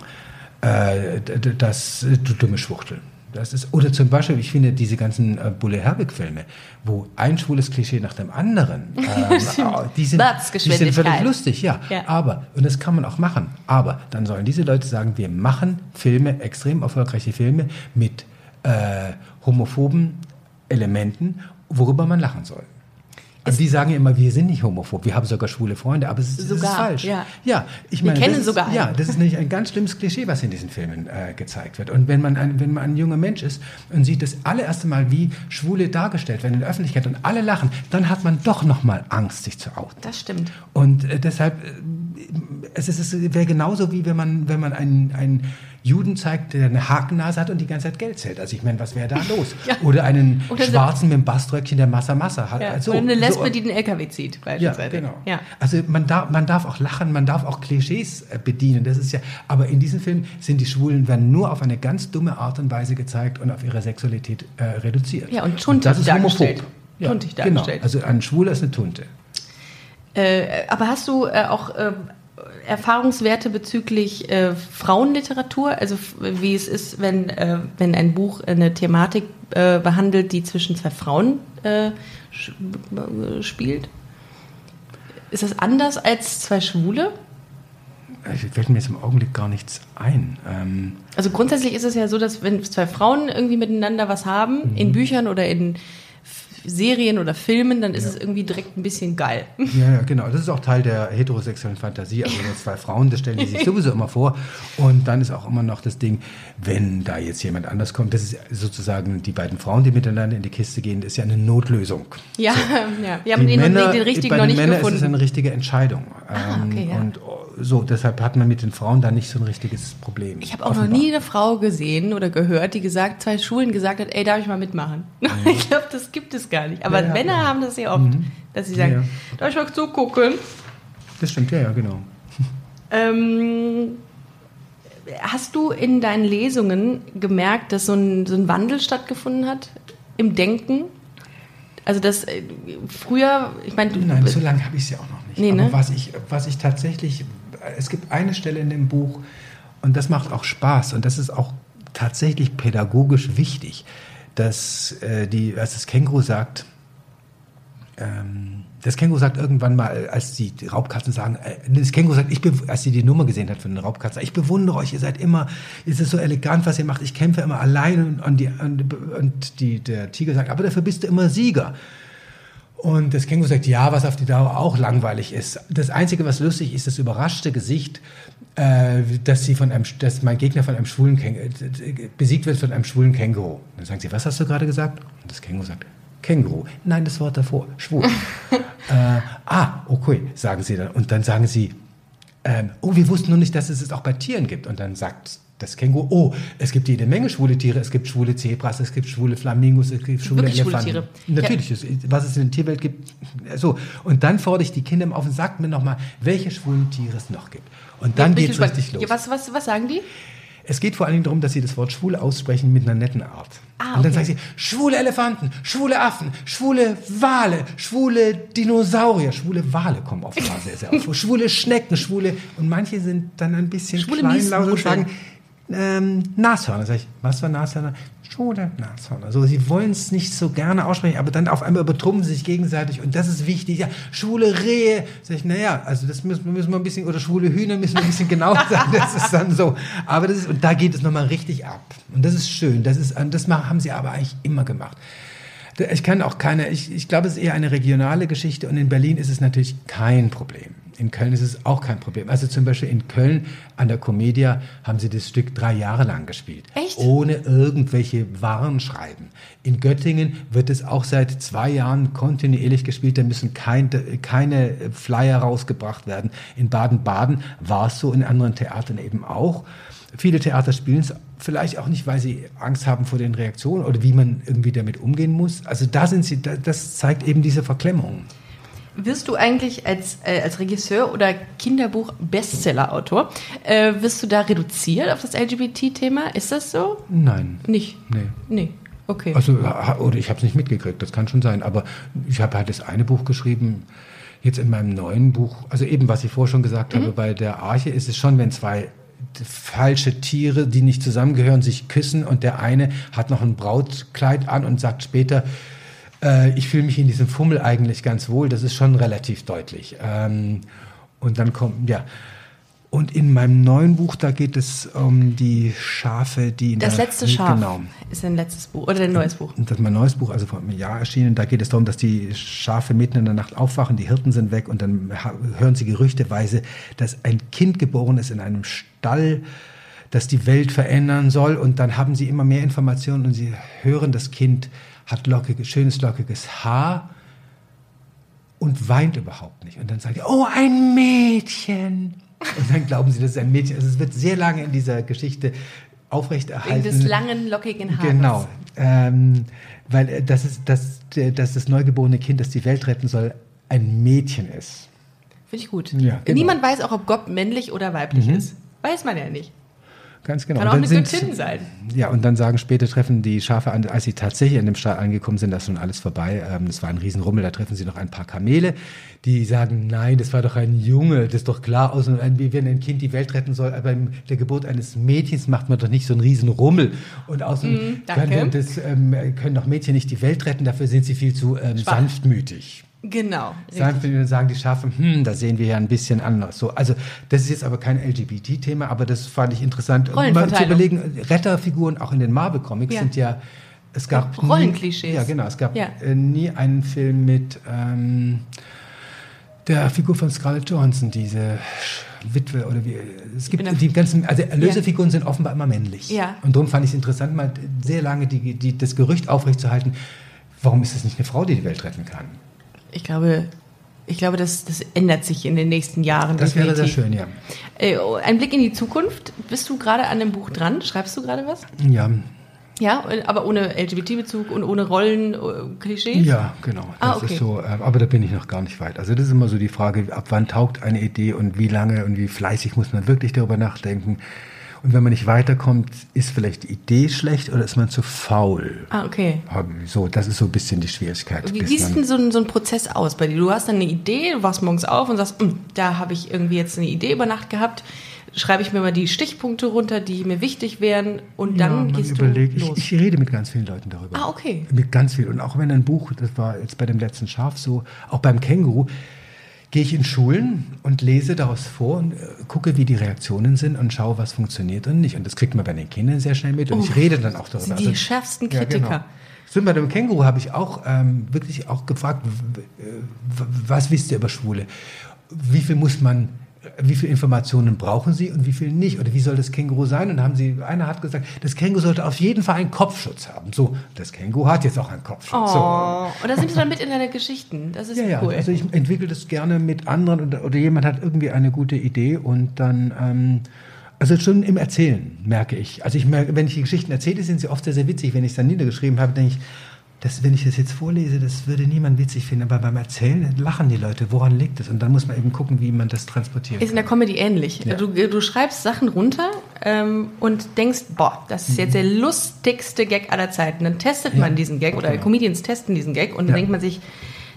Speaker 3: äh, dass du dumme Schwuchtel. Das ist, oder zum Beispiel, ich finde diese ganzen äh, Bulle Herbig-Filme, wo ein schwules Klischee nach dem anderen, ähm, oh, die, sind, die sind völlig lustig, ja. ja. Aber, und das kann man auch machen, aber dann sollen diese Leute sagen, wir machen Filme, extrem erfolgreiche Filme mit äh, homophoben Elementen, worüber man lachen soll. Also die sagen immer, wir sind nicht homophob, wir haben sogar schwule Freunde, aber es ist, sogar, ist falsch.
Speaker 2: Ja,
Speaker 3: ja
Speaker 2: ich meine, wir kennen
Speaker 3: ist,
Speaker 2: sogar einen.
Speaker 3: Ja, das ist nämlich ein ganz schlimmes Klischee, was in diesen Filmen äh, gezeigt wird. Und wenn man, ein, wenn man ein junger Mensch ist und sieht das allererste Mal, wie Schwule dargestellt werden in der Öffentlichkeit und alle lachen, dann hat man doch noch mal Angst, sich zu outen.
Speaker 2: Das stimmt.
Speaker 3: Und äh, deshalb, äh, es, ist, es wäre genauso wie wenn man, wenn man einen, einen Juden zeigt, der eine Hakennase hat und die ganze Zeit Geld zählt. Also ich meine, was wäre da los? ja. Oder einen Oder Schwarzen mit einem Baströckchen, der Massa Massa hat.
Speaker 2: Ja. Also, Oder eine Lesbe, so. die den LKW zieht, beispielsweise.
Speaker 3: Ja, genau. Ja. Also man darf, man darf auch lachen, man darf auch Klischees äh, bedienen. Das ist ja, aber in diesem Film sind die Schwulen werden nur auf eine ganz dumme Art und Weise gezeigt und auf ihre Sexualität äh, reduziert.
Speaker 2: Ja, und tuntig
Speaker 3: und das ist homophob.
Speaker 2: Ja, tuntig
Speaker 3: genau. dargestellt. Genau. Also ein Schwuler ist eine Tunte.
Speaker 2: Äh, aber hast du äh, auch äh, Erfahrungswerte bezüglich äh, Frauenliteratur, also wie es ist, wenn, äh, wenn ein Buch eine Thematik äh, behandelt, die zwischen zwei Frauen äh, spielt? Ist das anders als zwei Schwule?
Speaker 3: Ich fällt mir jetzt im Augenblick gar nichts ein.
Speaker 2: Ähm also grundsätzlich ist es ja so, dass wenn zwei Frauen irgendwie miteinander was haben, mhm. in Büchern oder in Serien oder Filmen, dann ist ja. es irgendwie direkt ein bisschen geil.
Speaker 3: Ja, ja, genau. Das ist auch Teil der heterosexuellen Fantasie. Also nur zwei Frauen, das stellen die sich sowieso immer vor. Und dann ist auch immer noch das Ding, wenn da jetzt jemand anders kommt, das ist sozusagen die beiden Frauen, die miteinander in die Kiste gehen, das ist ja eine Notlösung.
Speaker 2: Ja, so. ja. wir haben den, Männer, den richtigen
Speaker 3: noch
Speaker 2: nicht
Speaker 3: Männern
Speaker 2: gefunden.
Speaker 3: ist es eine richtige Entscheidung.
Speaker 2: Ah, okay, ja.
Speaker 3: Und so, deshalb hat man mit den Frauen da nicht so ein richtiges Problem.
Speaker 2: Ich habe auch offenbar. noch nie eine Frau gesehen oder gehört, die gesagt, zwei Schulen gesagt hat, ey, darf ich mal mitmachen? Mhm. ich glaube, das gibt es gar nicht. Aber ja, ja, Männer ja. haben das sehr oft, mhm. dass sie sagen, darf ich mal zugucken?
Speaker 3: Das stimmt, ja, ja, genau.
Speaker 2: Ähm, hast du in deinen Lesungen gemerkt, dass so ein, so ein Wandel stattgefunden hat im Denken? Also das äh, früher, ich meine...
Speaker 3: Nein, so lange habe ich es ja auch noch nicht.
Speaker 2: Nee, ne?
Speaker 3: was, ich, was ich tatsächlich es gibt eine Stelle in dem Buch, und das macht auch Spaß, und das ist auch tatsächlich pädagogisch wichtig, dass äh, die, als das Känguru sagt, ähm, das Känguru sagt irgendwann mal, als die Raubkatzen sagen, äh, das Känguru sagt, ich als sie die Nummer gesehen hat von den Raubkatzen, ich bewundere euch, ihr seid immer, es ist so elegant, was ihr macht, ich kämpfe immer allein und, die, und, und die, der Tiger sagt, aber dafür bist du immer Sieger. Und das Känguru sagt, ja, was auf die Dauer auch langweilig ist. Das Einzige, was lustig ist, das überraschte Gesicht, äh, dass, sie von einem, dass mein Gegner von einem schwulen Känguru, besiegt wird von einem schwulen Känguru. Dann sagen sie, was hast du gerade gesagt? Und das Känguru sagt, Känguru. Nein, das Wort davor, schwul. äh, ah, okay, sagen sie dann. Und dann sagen sie, ähm, oh, wir wussten nur nicht, dass es es auch bei Tieren gibt. Und dann sagt das Känguru, oh, es gibt jede Menge schwule Tiere, es gibt schwule Zebras, es gibt schwule Flamingos, es gibt schwule
Speaker 2: Wirklich
Speaker 3: Elefanten.
Speaker 2: Schwule
Speaker 3: Tiere. Natürlich, ja. was es in der Tierwelt gibt. So, und dann fordere ich die Kinder auf und sagt mir nochmal, welche schwulen Tiere es noch gibt. Und dann geht es richtig los.
Speaker 2: Ja, was, was, was sagen die?
Speaker 3: Es geht vor allen Dingen darum, dass sie das Wort schwul aussprechen mit einer netten Art.
Speaker 2: Ah, okay.
Speaker 3: Und dann sagen sie, schwule Elefanten, schwule Affen, schwule Wale, schwule Dinosaurier, schwule Wale kommen offenbar sehr, sehr oft schwule Schnecken, schwule, und manche sind dann ein bisschen
Speaker 2: schwule
Speaker 3: kleinlaut und sagen, ähm, Nashörner. Sag ich, was für Nashörner? Schwule Nashörner. So, sie wollen es nicht so gerne aussprechen, aber dann auf einmal übertrumpfen sie sich gegenseitig und das ist wichtig. Ja, schwule Rehe. Sag ich, naja, also das müssen, müssen wir ein bisschen, oder schwule Hühner müssen wir ein bisschen genauer sagen. Das ist dann so. Aber das ist, und da geht es nochmal richtig ab. Und das ist schön. Das ist, das haben sie aber eigentlich immer gemacht. Ich kann auch keine, ich, ich glaube, es ist eher eine regionale Geschichte und in Berlin ist es natürlich kein Problem. In Köln ist es auch kein Problem. Also zum Beispiel in Köln an der Comedia haben sie das Stück drei Jahre lang gespielt.
Speaker 2: Echt?
Speaker 3: Ohne irgendwelche Warnschreiben. In Göttingen wird es auch seit zwei Jahren kontinuierlich gespielt. Da müssen kein, keine Flyer rausgebracht werden. In Baden-Baden war es so, in anderen Theatern eben auch. Viele Theater spielen es vielleicht auch nicht, weil sie Angst haben vor den Reaktionen oder wie man irgendwie damit umgehen muss. Also da sind sie, das zeigt eben diese Verklemmung.
Speaker 2: Wirst du eigentlich als, äh, als Regisseur oder Kinderbuch-Bestseller-Autor, äh, wirst du da reduziert auf das LGBT-Thema? Ist das so?
Speaker 3: Nein.
Speaker 2: Nicht?
Speaker 3: Nee.
Speaker 2: Nee. Okay.
Speaker 3: Also, oder ich habe es nicht mitgekriegt, das kann schon sein. Aber ich habe halt das eine Buch geschrieben, jetzt in meinem neuen Buch, also eben, was ich vorher schon gesagt mhm. habe, bei der Arche ist es schon, wenn zwei falsche Tiere, die nicht zusammengehören, sich küssen und der eine hat noch ein Brautkleid an und sagt später, äh, ich fühle mich in diesem Fummel eigentlich ganz wohl. Das ist schon relativ deutlich. Ähm, und dann kommt, ja. Und in meinem neuen Buch, da geht es um die Schafe, die in
Speaker 2: Das
Speaker 3: der,
Speaker 2: letzte Schaf
Speaker 3: Genau.
Speaker 2: ist ein letztes Buch oder ein neues Buch.
Speaker 3: Das ist mein neues Buch, also vor einem Jahr erschienen. Da geht es darum, dass die Schafe mitten in der Nacht aufwachen, die Hirten sind weg und dann hören sie gerüchteweise, dass ein Kind geboren ist in einem Stall, das die Welt verändern soll. Und dann haben sie immer mehr Informationen und sie hören, das Kind hat lockiges, schönes lockiges Haar und weint überhaupt nicht. Und dann sagen die, oh, ein Mädchen. Und dann glauben sie, das ist ein Mädchen. Also es wird sehr lange in dieser Geschichte aufrechterhalten.
Speaker 2: Wegen des langen, lockigen Haares.
Speaker 3: Genau. Ähm, weil äh, das ist, dass, äh, dass das neugeborene Kind, das die Welt retten soll, ein Mädchen ist.
Speaker 2: Finde ich gut.
Speaker 3: Ja, genau. Mhm.
Speaker 2: Niemand weiß auch, ob Gott männlich oder weiblich ist. Weiß man ja nicht.
Speaker 3: Ganz genau.
Speaker 2: Kann
Speaker 3: Und
Speaker 2: auch
Speaker 3: dann
Speaker 2: eine
Speaker 3: sind-
Speaker 2: Göttin sein.
Speaker 3: Ja, und dann sagen später, treffen die Schafe an, als sie tatsächlich an dem Stall angekommen sind, das ist schon alles vorbei. Ähm, das war ein Riesenrummel, da treffen sie noch ein paar Kamele, die sagen, nein, das war doch ein Junge, das ist doch klar aus, ein, wenn ein Kind die Welt retten soll, aber bei der Geburt eines Mädchens macht man doch nicht so einen Riesenrummel. Und außerdem
Speaker 2: danke.
Speaker 3: können, das, ähm, können doch Mädchen nicht die Welt retten, dafür sind sie viel zu ähm, sanftmütig.
Speaker 2: Genau. richtig.
Speaker 3: Sanftmütig sagen die Schafe, hm, da sehen wir ja ein bisschen anders. So, also das ist jetzt aber kein LGBT-Thema, aber das fand ich interessant. Mal zu überlegen, Retterfiguren auch in den Marvel-Comics
Speaker 2: Ja.
Speaker 3: sind ja, es gab
Speaker 2: Ja, Rollenklischees.
Speaker 3: Nie, ja, genau, es gab
Speaker 2: Ja.
Speaker 3: äh, nie einen Film mit ähm, der Figur von Scarlett Johansson, diese Witwe oder wie. Es gibt die ganzen, also Erlösefiguren sind offenbar immer männlich.
Speaker 2: Ja.
Speaker 3: Und darum fand ich es interessant, mal sehr lange die, die, das Gerücht aufrechtzuerhalten. Warum ist es nicht eine Frau, die die Welt retten kann?
Speaker 2: Ich glaube, ich glaube, das, das ändert sich in den nächsten Jahren.
Speaker 3: Das wäre sehr
Speaker 2: definitiv.
Speaker 3: schön, ja.
Speaker 2: Äh, oh, ein Blick in die Zukunft. Bist du gerade an dem Buch dran? Schreibst du gerade was?
Speaker 3: Ja,
Speaker 2: Ja, aber ohne LGBT-Bezug und ohne Rollen-Klischee?
Speaker 3: Ja, genau.
Speaker 2: Ah,
Speaker 3: Das
Speaker 2: okay.
Speaker 3: ist so, äh, aber da bin ich noch gar nicht weit. Also das ist immer so die Frage, ab wann taugt eine Idee und wie lange und wie fleißig muss man wirklich darüber nachdenken. Und wenn man nicht weiterkommt, ist vielleicht die Idee schlecht oder ist man zu faul?
Speaker 2: Ah, okay.
Speaker 3: So, das ist so ein bisschen die Schwierigkeit.
Speaker 2: Wie, sieht denn so ein, so ein Prozess aus bei dir? Du hast dann eine Idee, du wachst morgens auf und sagst, "Hm, da habe ich irgendwie jetzt eine Idee über Nacht gehabt. Schreibe ich mir mal die Stichpunkte runter, die mir wichtig wären und dann
Speaker 3: ja,
Speaker 2: gehst
Speaker 3: überlegt,
Speaker 2: du los.
Speaker 3: Ich, ich rede mit ganz vielen Leuten darüber.
Speaker 2: Ah, okay.
Speaker 3: Mit ganz vielen. Und auch wenn ein Buch, das war jetzt bei dem letzten Schaf so, auch beim Känguru, gehe ich in Schulen und lese daraus vor und äh, gucke, wie die Reaktionen sind und schaue, was funktioniert und nicht. Und das kriegt man bei den Kindern sehr schnell mit und ich
Speaker 2: Uff,
Speaker 3: rede dann auch darüber.
Speaker 2: sind die schärfsten
Speaker 3: Ja,
Speaker 2: Kritiker.
Speaker 3: genau. Stimmt, bei dem Känguru habe ich auch ähm, wirklich auch gefragt, was wisst ihr über Schwule? Wie viel muss man, wie viel Informationen brauchen Sie und wie viel nicht? Oder wie soll das Känguru sein? Und haben sie, einer hat gesagt, das Känguru sollte auf jeden Fall einen Kopfschutz haben. So, das Känguru hat jetzt auch einen Kopfschutz. So.
Speaker 2: Oh, und da sind wir dann mit in deine Geschichten. Das ist
Speaker 3: Ja, ja,
Speaker 2: cool.
Speaker 3: also ich entwickle das gerne mit anderen oder, oder jemand hat irgendwie eine gute Idee und dann, ähm, also schon im Erzählen merke ich. Also ich merke, wenn ich die Geschichten erzähle, sind sie oft sehr, sehr witzig. Wenn ich es dann niedergeschrieben habe, denke ich, das, wenn ich das jetzt vorlese, das würde niemand witzig finden. Aber beim Erzählen lachen die Leute. Woran liegt es? Und dann muss man eben gucken, wie man das transportiert.
Speaker 2: Ist in der Comedy ähnlich.
Speaker 3: Ja.
Speaker 2: Du, du schreibst Sachen runter ähm, und denkst, boah, das ist jetzt der lustigste Gag aller Zeiten. Dann testet man diesen Gag oder
Speaker 3: genau.
Speaker 2: Comedians testen diesen Gag und dann
Speaker 3: Ja.
Speaker 2: denkt man sich,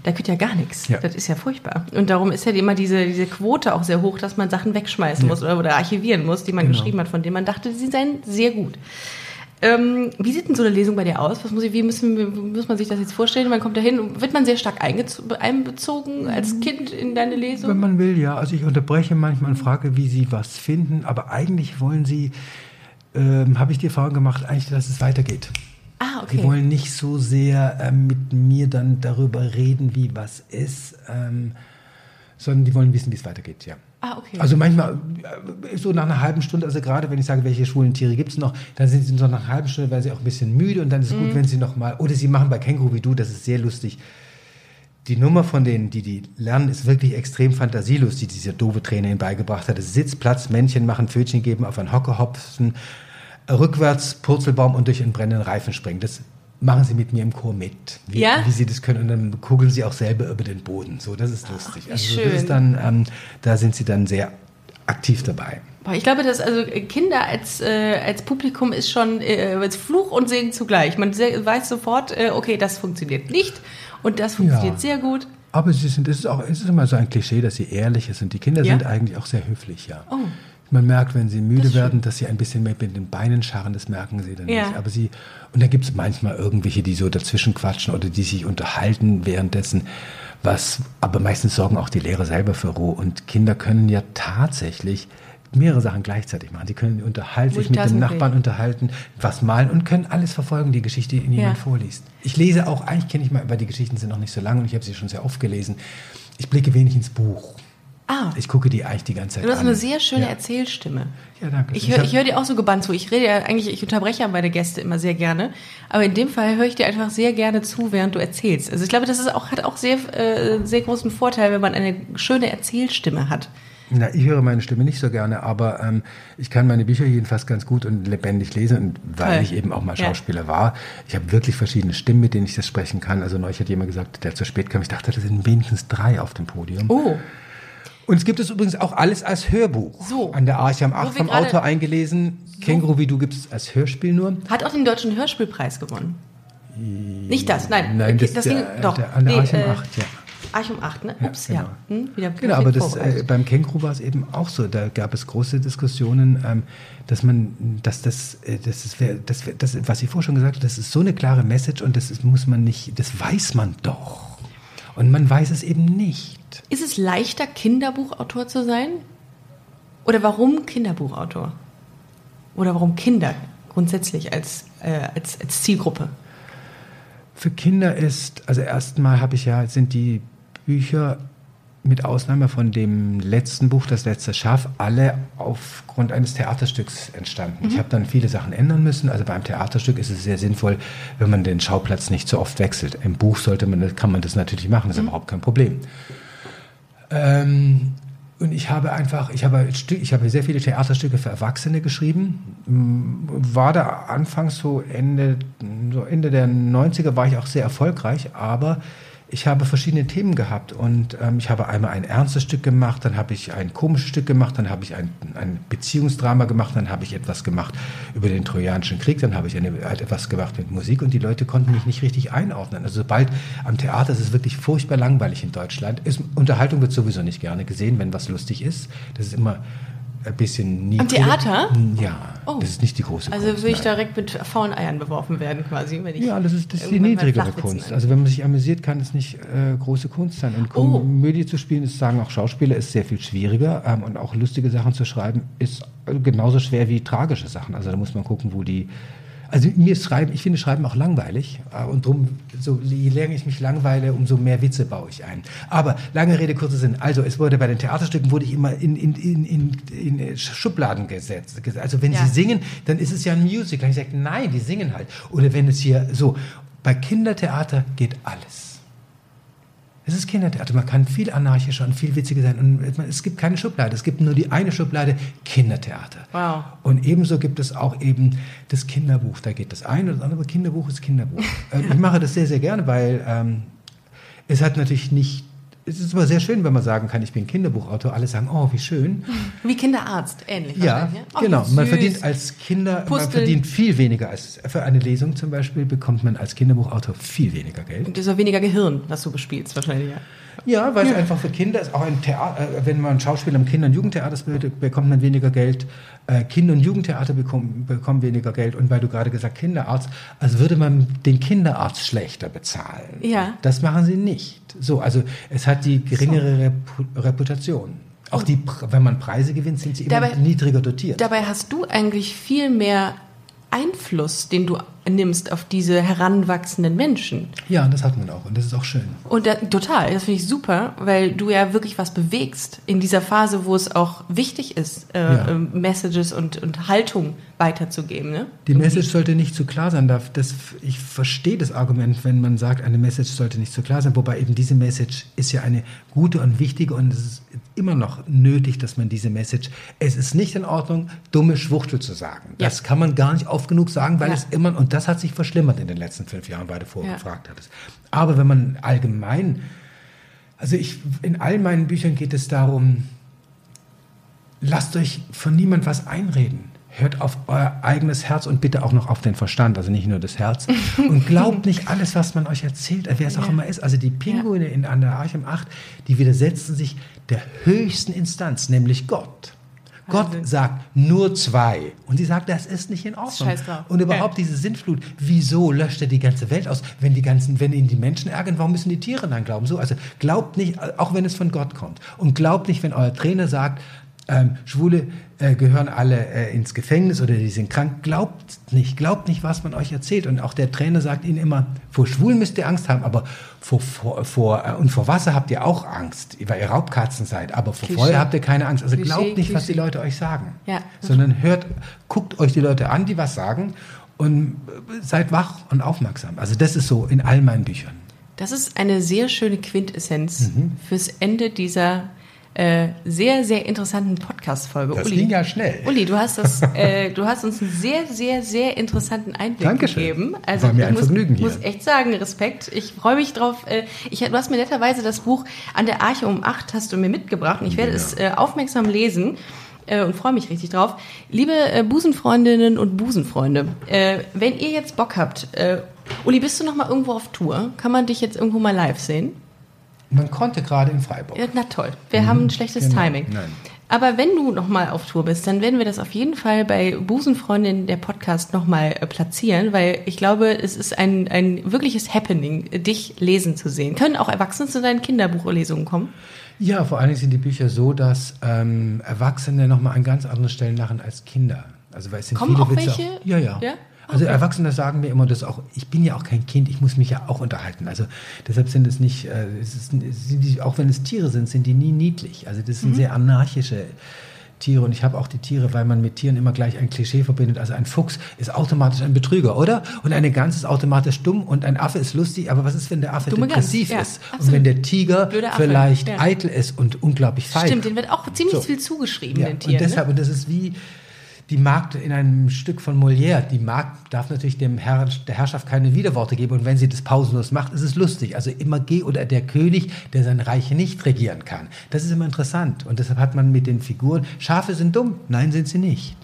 Speaker 2: da geht ja gar nichts.
Speaker 3: Ja.
Speaker 2: Das ist ja furchtbar. Und darum ist ja immer diese, diese Quote auch sehr hoch, dass man Sachen wegschmeißen muss oder, oder archivieren muss, die man
Speaker 3: Genau.
Speaker 2: geschrieben hat, von denen man dachte, sie seien sehr gut. Ähm, wie sieht denn so eine Lesung bei dir aus? Was muss, ich, wie müssen, wie muss man sich das jetzt vorstellen? Man kommt da hin, wird man sehr stark einbezogen als Kind in deine Lesung?
Speaker 3: Wenn man will, ja. Also ich unterbreche manchmal und frage, wie sie was finden. Aber eigentlich wollen sie, ähm, habe ich die Erfahrung gemacht, eigentlich, dass es weitergeht.
Speaker 2: ah, okay.
Speaker 3: Die wollen nicht so sehr ähm, mit mir dann darüber reden, wie was ist, ähm, sondern die wollen wissen, wie es weitergeht, ja.
Speaker 2: Ah, okay.
Speaker 3: Also manchmal äh, so nach einer halben Stunde, also gerade wenn ich sage, welche schwulen Tiere gibt es noch, dann sind sie so nach einer halben Stunde, weil sie auch ein bisschen müde und dann ist es
Speaker 2: Mhm.
Speaker 3: gut, wenn sie noch mal, oder sie machen bei Känguru wie du, das ist sehr lustig. Die Nummer von denen, die die lernen, ist wirklich extrem fantasielos, die dieser doofe Trainer ihnen beigebracht hat. Es Sitz, Platz, Männchen machen, Pfötchen geben, auf einen Hocker hopsen, rückwärts, Purzelbaum und durch einen brennenden Reifen springen. Das machen sie mit mir im Chor mit, wie,
Speaker 2: Ja?
Speaker 3: wie sie das können. Und dann kugeln sie auch selber über den Boden. So, das ist lustig.
Speaker 2: wie
Speaker 3: also,
Speaker 2: schön.
Speaker 3: Das ist dann, ähm, da sind sie dann sehr aktiv dabei.
Speaker 2: Ich glaube, dass also Kinder als, äh, als Publikum ist schon äh, als Fluch und Segen zugleich. Man weiß sofort, äh, okay, das funktioniert nicht und das funktioniert
Speaker 3: Ja.
Speaker 2: sehr gut.
Speaker 3: Aber sie sind, es ist auch, es ist immer so ein Klischee, dass sie ehrlich sind. Die Kinder
Speaker 2: Ja?
Speaker 3: sind eigentlich auch sehr höflich, ja.
Speaker 2: Oh.
Speaker 3: Man merkt, wenn sie müde
Speaker 2: Das
Speaker 3: werden, dass sie ein bisschen mehr mit den Beinen scharren, das merken sie dann
Speaker 2: Ja.
Speaker 3: nicht. Aber sie, und dann gibt es manchmal irgendwelche, die so dazwischen quatschen oder die sich unterhalten währenddessen, was, aber meistens sorgen auch die Lehrer selber für Ruhe. Und Kinder können ja tatsächlich mehrere Sachen gleichzeitig machen. Die können unterhalten, sich mit dem. Nachbarn unterhalten, was malen und können alles verfolgen, die Geschichte, die ihnen jemand
Speaker 2: Ja.
Speaker 3: vorliest. Ich lese auch, eigentlich kenne ich mal, weil die Geschichten sind noch nicht so lang und ich habe sie schon sehr oft gelesen. Ich blicke wenig ins Buch.
Speaker 2: Ah,
Speaker 3: Ich gucke die eigentlich die ganze Zeit
Speaker 2: du hast
Speaker 3: an.
Speaker 2: eine sehr schöne
Speaker 3: ja.
Speaker 2: Erzählstimme.
Speaker 3: Ja, danke.
Speaker 2: Ich
Speaker 3: Ich
Speaker 2: höre hör dir auch so gebannt zu. Ich rede ja eigentlich, ich unterbreche ja meine Gäste immer sehr gerne. Aber in dem Fall höre ich dir einfach sehr gerne zu, während du erzählst. Also ich glaube, das ist auch, hat auch sehr, äh, sehr großen Vorteil, wenn man eine schöne Erzählstimme hat.
Speaker 3: Na, ich höre meine Stimme nicht so gerne, aber ähm, ich kann meine Bücher jedenfalls ganz gut und lebendig lesen. Und weil
Speaker 2: Toll.
Speaker 3: ich eben auch mal
Speaker 2: Ja.
Speaker 3: Schauspieler war, ich habe wirklich verschiedene Stimmen, mit denen ich das sprechen kann. Also neulich hat jemand gesagt, der zu spät kam. Ich dachte, das sind wenigstens drei auf dem Podium.
Speaker 2: Oh,
Speaker 3: Und es gibt es übrigens auch alles als Hörbuch.
Speaker 2: So.
Speaker 3: An der Arche 8
Speaker 2: wir
Speaker 3: vom Autor eingelesen. Känguru wie du gibt es als Hörspiel nur.
Speaker 2: hat auch den Deutschen Hörspielpreis gewonnen. Nicht das, nein.
Speaker 3: Nein, das,
Speaker 2: ging,
Speaker 3: der,
Speaker 2: doch.
Speaker 3: der, an der
Speaker 2: Nee,
Speaker 3: Arche
Speaker 2: äh,
Speaker 3: am 8, ja.
Speaker 2: Archum 8, ne?
Speaker 3: Ja,
Speaker 2: Ups, ja.
Speaker 3: genau.
Speaker 2: Hm, wieder
Speaker 3: Genau, aber das, äh, beim Känguru war es eben auch so. Da gab es große Diskussionen, ähm, dass man, dass das, äh, das ist, das, das, was ich vorher schon gesagt habe, das ist so eine klare Message und das ist, muss man nicht, das weiß man doch. Und man weiß es eben nicht.
Speaker 2: Ist es leichter, Kinderbuchautor zu sein? Oder warum Kinderbuchautor? Oder warum Kinder grundsätzlich als, äh, als, als Zielgruppe?
Speaker 3: Für Kinder ist, also erstmal habe ich ja, sind die Bücher mit Ausnahme von dem letzten Buch, Das letzte Schaf, alle aufgrund eines Theaterstücks entstanden. Ich habe dann viele Sachen ändern müssen. Also beim Theaterstück ist es sehr sinnvoll, wenn man den Schauplatz nicht so oft wechselt. Im Buch sollte man, kann man das natürlich machen, das ist überhaupt kein Problem. Ähm, und ich habe einfach, ich habe, ich habe sehr viele Theaterstücke für Erwachsene geschrieben. M, War da anfangs so Ende, so Ende der 90er war ich auch sehr erfolgreich, aber ich habe verschiedene Themen gehabt und ähm, ich habe einmal ein ernstes Stück gemacht, dann habe ich ein komisches Stück gemacht, dann habe ich ein, ein Beziehungsdrama gemacht, dann habe ich etwas gemacht über den Trojanischen Krieg, dann habe ich eine, halt etwas gemacht mit Musik und die Leute konnten mich nicht richtig einordnen. Also sobald am Theater ist es wirklich furchtbar langweilig in Deutschland. Ist, Unterhaltung wird sowieso nicht gerne gesehen, wenn was lustig ist. Das ist immer ein bisschen niedriger.
Speaker 2: Theater?
Speaker 3: Ja,
Speaker 2: Oh.
Speaker 3: das ist nicht die große
Speaker 2: Also
Speaker 3: Kunst.
Speaker 2: würde ich
Speaker 3: nein.
Speaker 2: direkt mit faulen Eiern beworfen werden, quasi, wenn ich.
Speaker 3: Ja, das ist, das ist die niedrigere Kunst. Also wenn man sich amüsiert, kann es nicht äh, große Kunst sein. Und
Speaker 2: Oh.
Speaker 3: Komödie zu spielen, ist sagen auch Schauspieler, ist sehr viel schwieriger. Ähm, und auch lustige Sachen zu schreiben, ist äh, genauso schwer wie tragische Sachen. Also da muss man gucken, wo die... Also mir Schreiben, ich finde Schreiben auch langweilig. Äh, und drum, so, je länger ich mich langweile, umso mehr Witze baue ich ein. Aber lange Rede, kurzer Sinn. Also es wurde bei den Theaterstücken, wurde ich immer in, in, in, in, in Schubladen gesetzt. Also wenn
Speaker 2: Ja.
Speaker 3: sie singen, dann ist es ja ein Musical. Ich sage, nein, die singen halt. Oder wenn es hier so, bei Kindertheater geht alles. Es ist Kindertheater. Man kann viel anarchischer und viel witziger sein. Und es gibt keine Schublade. Es gibt nur die eine Schublade Kindertheater.
Speaker 2: Wow.
Speaker 3: Und ebenso gibt es auch eben das Kinderbuch. Da geht das eine oder das andere. Kinderbuch ist Kinderbuch. Äh, ich mache das sehr, sehr gerne, weil ähm, es hat natürlich nicht. Es ist aber sehr schön, wenn man sagen kann, ich bin Kinderbuchautor. Alle sagen, oh, wie schön.
Speaker 2: Wie Kinderarzt, ähnlich.
Speaker 3: Ja,
Speaker 2: Oh,
Speaker 3: genau. Man verdient als Kinder, man
Speaker 2: Pusteln.
Speaker 3: verdient viel weniger als für eine Lesung zum Beispiel bekommt man als Kinderbuchautor viel weniger Geld.
Speaker 2: Und das ist auch weniger Gehirn, was du bespielst, wahrscheinlich. Ja.
Speaker 3: Ja, weil es einfach für Kinder ist. Auch ein Theater, äh, wenn man Schauspieler im Kinder- und Jugendtheater spielt, bekommt man weniger Geld. Äh, Kinder- und Jugendtheater bekommen, bekommen weniger Geld. Und weil du gerade gesagt Kinderarzt, als würde man den Kinderarzt schlechter bezahlen.
Speaker 2: Ja.
Speaker 3: Das machen sie nicht. So, also es hat die geringere Repu Reputation. Auch die, wenn man Preise gewinnt, sind sie immer
Speaker 2: Dabei-
Speaker 3: niedriger dotiert.
Speaker 2: Dabei hast du eigentlich viel mehr Einfluss, den du nimmst auf diese heranwachsenden Menschen.
Speaker 3: ja, das hat man auch. Und das ist auch schön.
Speaker 2: Und da, total, das finde ich super, weil du ja wirklich was bewegst in dieser Phase, wo es auch wichtig ist, äh,
Speaker 3: Ja.
Speaker 2: ähm, Messages und, und Haltung weiterzugeben. Ne?
Speaker 3: Die Message sollte nicht zu klar sein. Darf. Das, ich verstehe das Argument, wenn man sagt, eine Message sollte nicht zu klar sein. Wobei eben diese Message ist ja eine gute und wichtige und es ist immer noch nötig, dass man diese Message. Es ist nicht in Ordnung, dumme Schwuchtel zu sagen.
Speaker 2: Ja.
Speaker 3: Das kann man gar nicht oft genug sagen, weil
Speaker 2: Ja.
Speaker 3: es immer und das hat sich verschlimmert in den letzten fünf Jahren, weil du vorher
Speaker 2: Ja.
Speaker 3: gefragt hattest. Aber wenn man allgemein, also ich in all meinen Büchern geht es darum, lasst euch von niemand was einreden. Hört auf euer eigenes Herz und bitte auch noch auf den Verstand, also nicht nur das Herz. Und glaubt nicht alles, was man euch erzählt, wer es auch
Speaker 2: Ja.
Speaker 3: immer ist. Also die Pinguine in, an der Arche 8, die widersetzen sich der höchsten Instanz, nämlich Gott. Gott
Speaker 2: Wahnsinn.
Speaker 3: sagt nur zwei. Und sie sagt, das ist nicht in Ordnung.
Speaker 2: Drauf.
Speaker 3: Und überhaupt
Speaker 2: Ja.
Speaker 3: diese Sintflut, wieso löscht er die ganze Welt aus? Wenn die ganzen, wenn ihn die Menschen ärgern, warum müssen die Tiere dann glauben? So, also glaubt nicht, auch wenn es von Gott kommt. Und glaubt nicht, wenn euer Trainer sagt, ähm, Schwule äh, gehören alle äh, ins Gefängnis oder die sind krank. Glaubt nicht, glaubt nicht, was man euch erzählt. Und auch der Trainer sagt ihnen immer, vor Schwulen müsst ihr Angst haben, aber vor, vor, vor äh, und vor Wasser habt ihr auch Angst, weil ihr Raubkatzen seid. Aber vor
Speaker 2: Klischee.
Speaker 3: Feuer habt ihr keine Angst. Also
Speaker 2: Klischee,
Speaker 3: glaubt nicht, was die
Speaker 2: Klischee.
Speaker 3: Leute euch sagen,
Speaker 2: Ja.
Speaker 3: sondern hört, guckt euch die Leute an, die was sagen und äh, seid wach und aufmerksam. Also das ist so in all meinen Büchern.
Speaker 2: Das ist eine sehr schöne Quintessenz
Speaker 3: Mhm.
Speaker 2: fürs Ende dieser äh, sehr, sehr interessanten Podcast-Folge.
Speaker 3: Das
Speaker 2: Uli,
Speaker 3: ging ja schnell.
Speaker 2: Uli, du hast, das, äh, du hast uns einen sehr, sehr, sehr interessanten Einblick
Speaker 3: Dankeschön.
Speaker 2: gegeben. Also
Speaker 3: War mir
Speaker 2: ich
Speaker 3: ein
Speaker 2: muss,
Speaker 3: Vergnügen hier.
Speaker 2: muss echt sagen, Respekt. Ich freue mich drauf. Äh, ich, du hast mir netterweise das Buch An der Arche um 8 hast du mir mitgebracht und ich werde
Speaker 3: Ja.
Speaker 2: es äh, aufmerksam lesen. äh, Und freue mich richtig drauf. Liebe äh, Busenfreundinnen und Busenfreunde, wenn ihr jetzt Bock habt, Uli, bist du noch mal irgendwo auf Tour? Kann man dich jetzt irgendwo mal live sehen?
Speaker 3: Man konnte gerade in Freiburg.
Speaker 2: Ja, na toll. Wir haben ein schlechtes
Speaker 3: genau.
Speaker 2: Timing.
Speaker 3: Nein.
Speaker 2: Aber wenn du nochmal auf Tour bist, dann werden wir das auf jeden Fall bei Busenfreundin der Podcast nochmal äh, platzieren, weil ich glaube, es ist ein, ein wirkliches Happening, dich lesen zu sehen. Können auch Erwachsene zu deinen Kinderbuchlesungen kommen?
Speaker 3: Ja, vor allen Dingen sind die Bücher so, dass ähm, Erwachsene nochmal an ganz anderen Stellen lachen als Kinder. Also weil es sind
Speaker 2: Kommen
Speaker 3: viele
Speaker 2: auch
Speaker 3: Witze.
Speaker 2: welche?
Speaker 3: ja, ja.
Speaker 2: Ja?
Speaker 3: Also. Erwachsene sagen mir immer, dass auch ich bin ja auch kein Kind, ich muss mich ja auch unterhalten. Also deshalb sind es nicht, äh, es ist, sind die, auch wenn es Tiere sind, sind die nie niedlich. Also das sind
Speaker 2: Mhm.
Speaker 3: sehr anarchische Tiere und ich habe auch die Tiere, weil man mit Tieren immer gleich ein Klischee verbindet. Also ein Fuchs ist automatisch ein Betrüger, oder? Und eine Gans ist automatisch dumm und ein Affe ist lustig. Aber was ist, wenn der Affe
Speaker 2: Dumme
Speaker 3: depressiv
Speaker 2: ja,
Speaker 3: ist? Und
Speaker 2: absolut.
Speaker 3: wenn der Tiger vielleicht
Speaker 2: ja.
Speaker 3: eitel ist und unglaublich feig?
Speaker 2: Stimmt, denen wird auch ziemlich
Speaker 3: So.
Speaker 2: viel zugeschrieben,
Speaker 3: Ja,
Speaker 2: den
Speaker 3: und
Speaker 2: Tieren.
Speaker 3: deshalb,
Speaker 2: ne?
Speaker 3: und das ist wie die Magd in einem Stück von Molière. Die Magd darf natürlich dem Herr, der Herrschaft keine Widerworte geben und wenn sie das pausenlos macht, ist es lustig. Also immer geh oder der König, der sein Reich nicht regieren kann. Das ist immer interessant und deshalb hat man mit den Figuren, Schafe sind dumm, nein, sind sie nicht.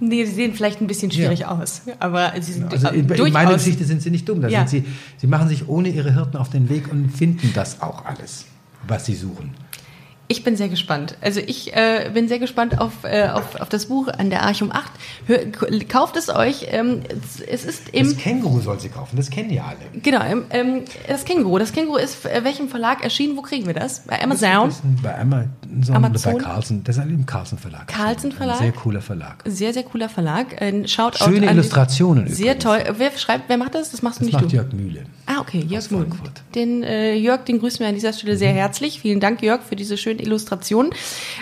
Speaker 2: Nee, sie sehen vielleicht ein bisschen schwierig aus, aber sie sind
Speaker 3: Also in, in
Speaker 2: durchaus...
Speaker 3: meiner Geschichte sind sie nicht dumm, da
Speaker 2: Ja.
Speaker 3: sind sie, sie machen sich ohne ihre Hirten auf den Weg und finden das auch alles, was sie suchen.
Speaker 2: Ich bin sehr gespannt. Also ich äh, bin sehr gespannt auf, äh, auf, auf das Buch an der Archum 8. Hör, kauft es euch. Ähm, es, ist im...
Speaker 3: Das Känguru soll sie kaufen, das kennen die alle.
Speaker 2: Genau, ähm, ähm, das Känguru. Das Känguru ist äh, welchem Verlag erschienen? Wo kriegen wir das? Bei Amazon?
Speaker 3: Das ist bei Amazon oder
Speaker 2: Amazon?
Speaker 3: bei Carlsen. Das ist im Carlsen Verlag.
Speaker 2: Carlsen Verlag?
Speaker 3: Ein sehr cooler Verlag.
Speaker 2: Sehr, sehr cooler Verlag. Ein Shoutout
Speaker 3: Schöne Illustrationen
Speaker 2: Sehr
Speaker 3: übrigens.
Speaker 2: toll. Wer schreibt, wer macht das? Das machst du
Speaker 3: Das
Speaker 2: nicht
Speaker 3: macht
Speaker 2: du.
Speaker 3: Jörg Mühle.
Speaker 2: Ah, okay, Jörg
Speaker 3: aus
Speaker 2: Mühl.
Speaker 3: Frankfurt.
Speaker 2: Den äh, Jörg, den grüßen wir an dieser Stelle sehr herzlich. Vielen Dank, Jörg, für diese schönen Illustrationen.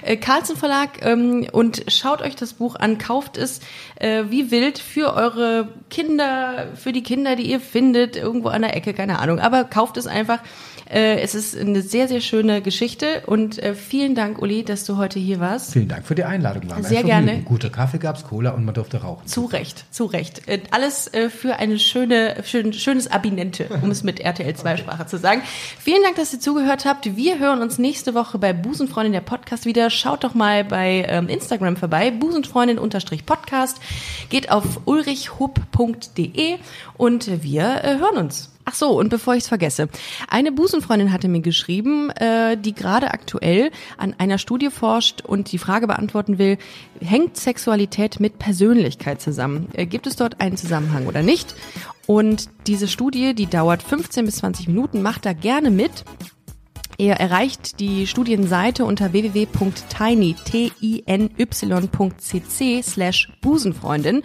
Speaker 2: Äh, Carlsen Verlag ähm, und schaut euch das Buch an, kauft es äh, wie wild für eure Kinder, für die Kinder, die ihr findet, irgendwo an der Ecke, keine Ahnung. Aber kauft es einfach. Äh, es ist eine sehr, sehr schöne Geschichte und äh, vielen Dank, Uli, dass du heute hier warst.
Speaker 3: Vielen Dank für die Einladung. War ein
Speaker 2: Sehr gerne.
Speaker 3: Guter Kaffee gab's, Cola und man durfte rauchen.
Speaker 2: Zu Recht, zu Recht. Äh, Alles äh, für eine schöne, schön, schönes Abinente, um es mit RTL 2 Sprache zu sagen. Vielen Dank, dass ihr zugehört habt. Wir hören uns nächste Woche bei Busenfreundin der Podcast wieder. Schaut doch mal bei ähm, Instagram vorbei, busenfreundin-podcast. Geht auf ulrichhupp.de und wir äh, hören uns. Ach so, und bevor ich es vergesse. Eine Busenfreundin hatte mir geschrieben, äh, die gerade aktuell an einer Studie forscht und die Frage beantworten will, hängt Sexualität mit Persönlichkeit zusammen? Äh, gibt es dort einen Zusammenhang oder nicht? Und diese Studie, die dauert 15 bis 20 Minuten, macht da gerne mit. Ihr erreicht die Studienseite unter www.tiny.cc slash Busenfreundin.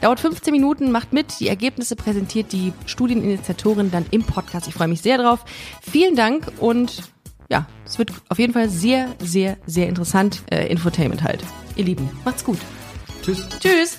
Speaker 2: Dauert 15 Minuten, macht mit. Die Ergebnisse präsentiert die Studieninitiatorin dann im Podcast. Ich freue mich sehr drauf. Vielen Dank und ja, es wird auf jeden Fall sehr, sehr, sehr interessant. Äh, Infotainment halt. Ihr Lieben, macht's gut.
Speaker 3: Tschüss.
Speaker 2: Tschüss.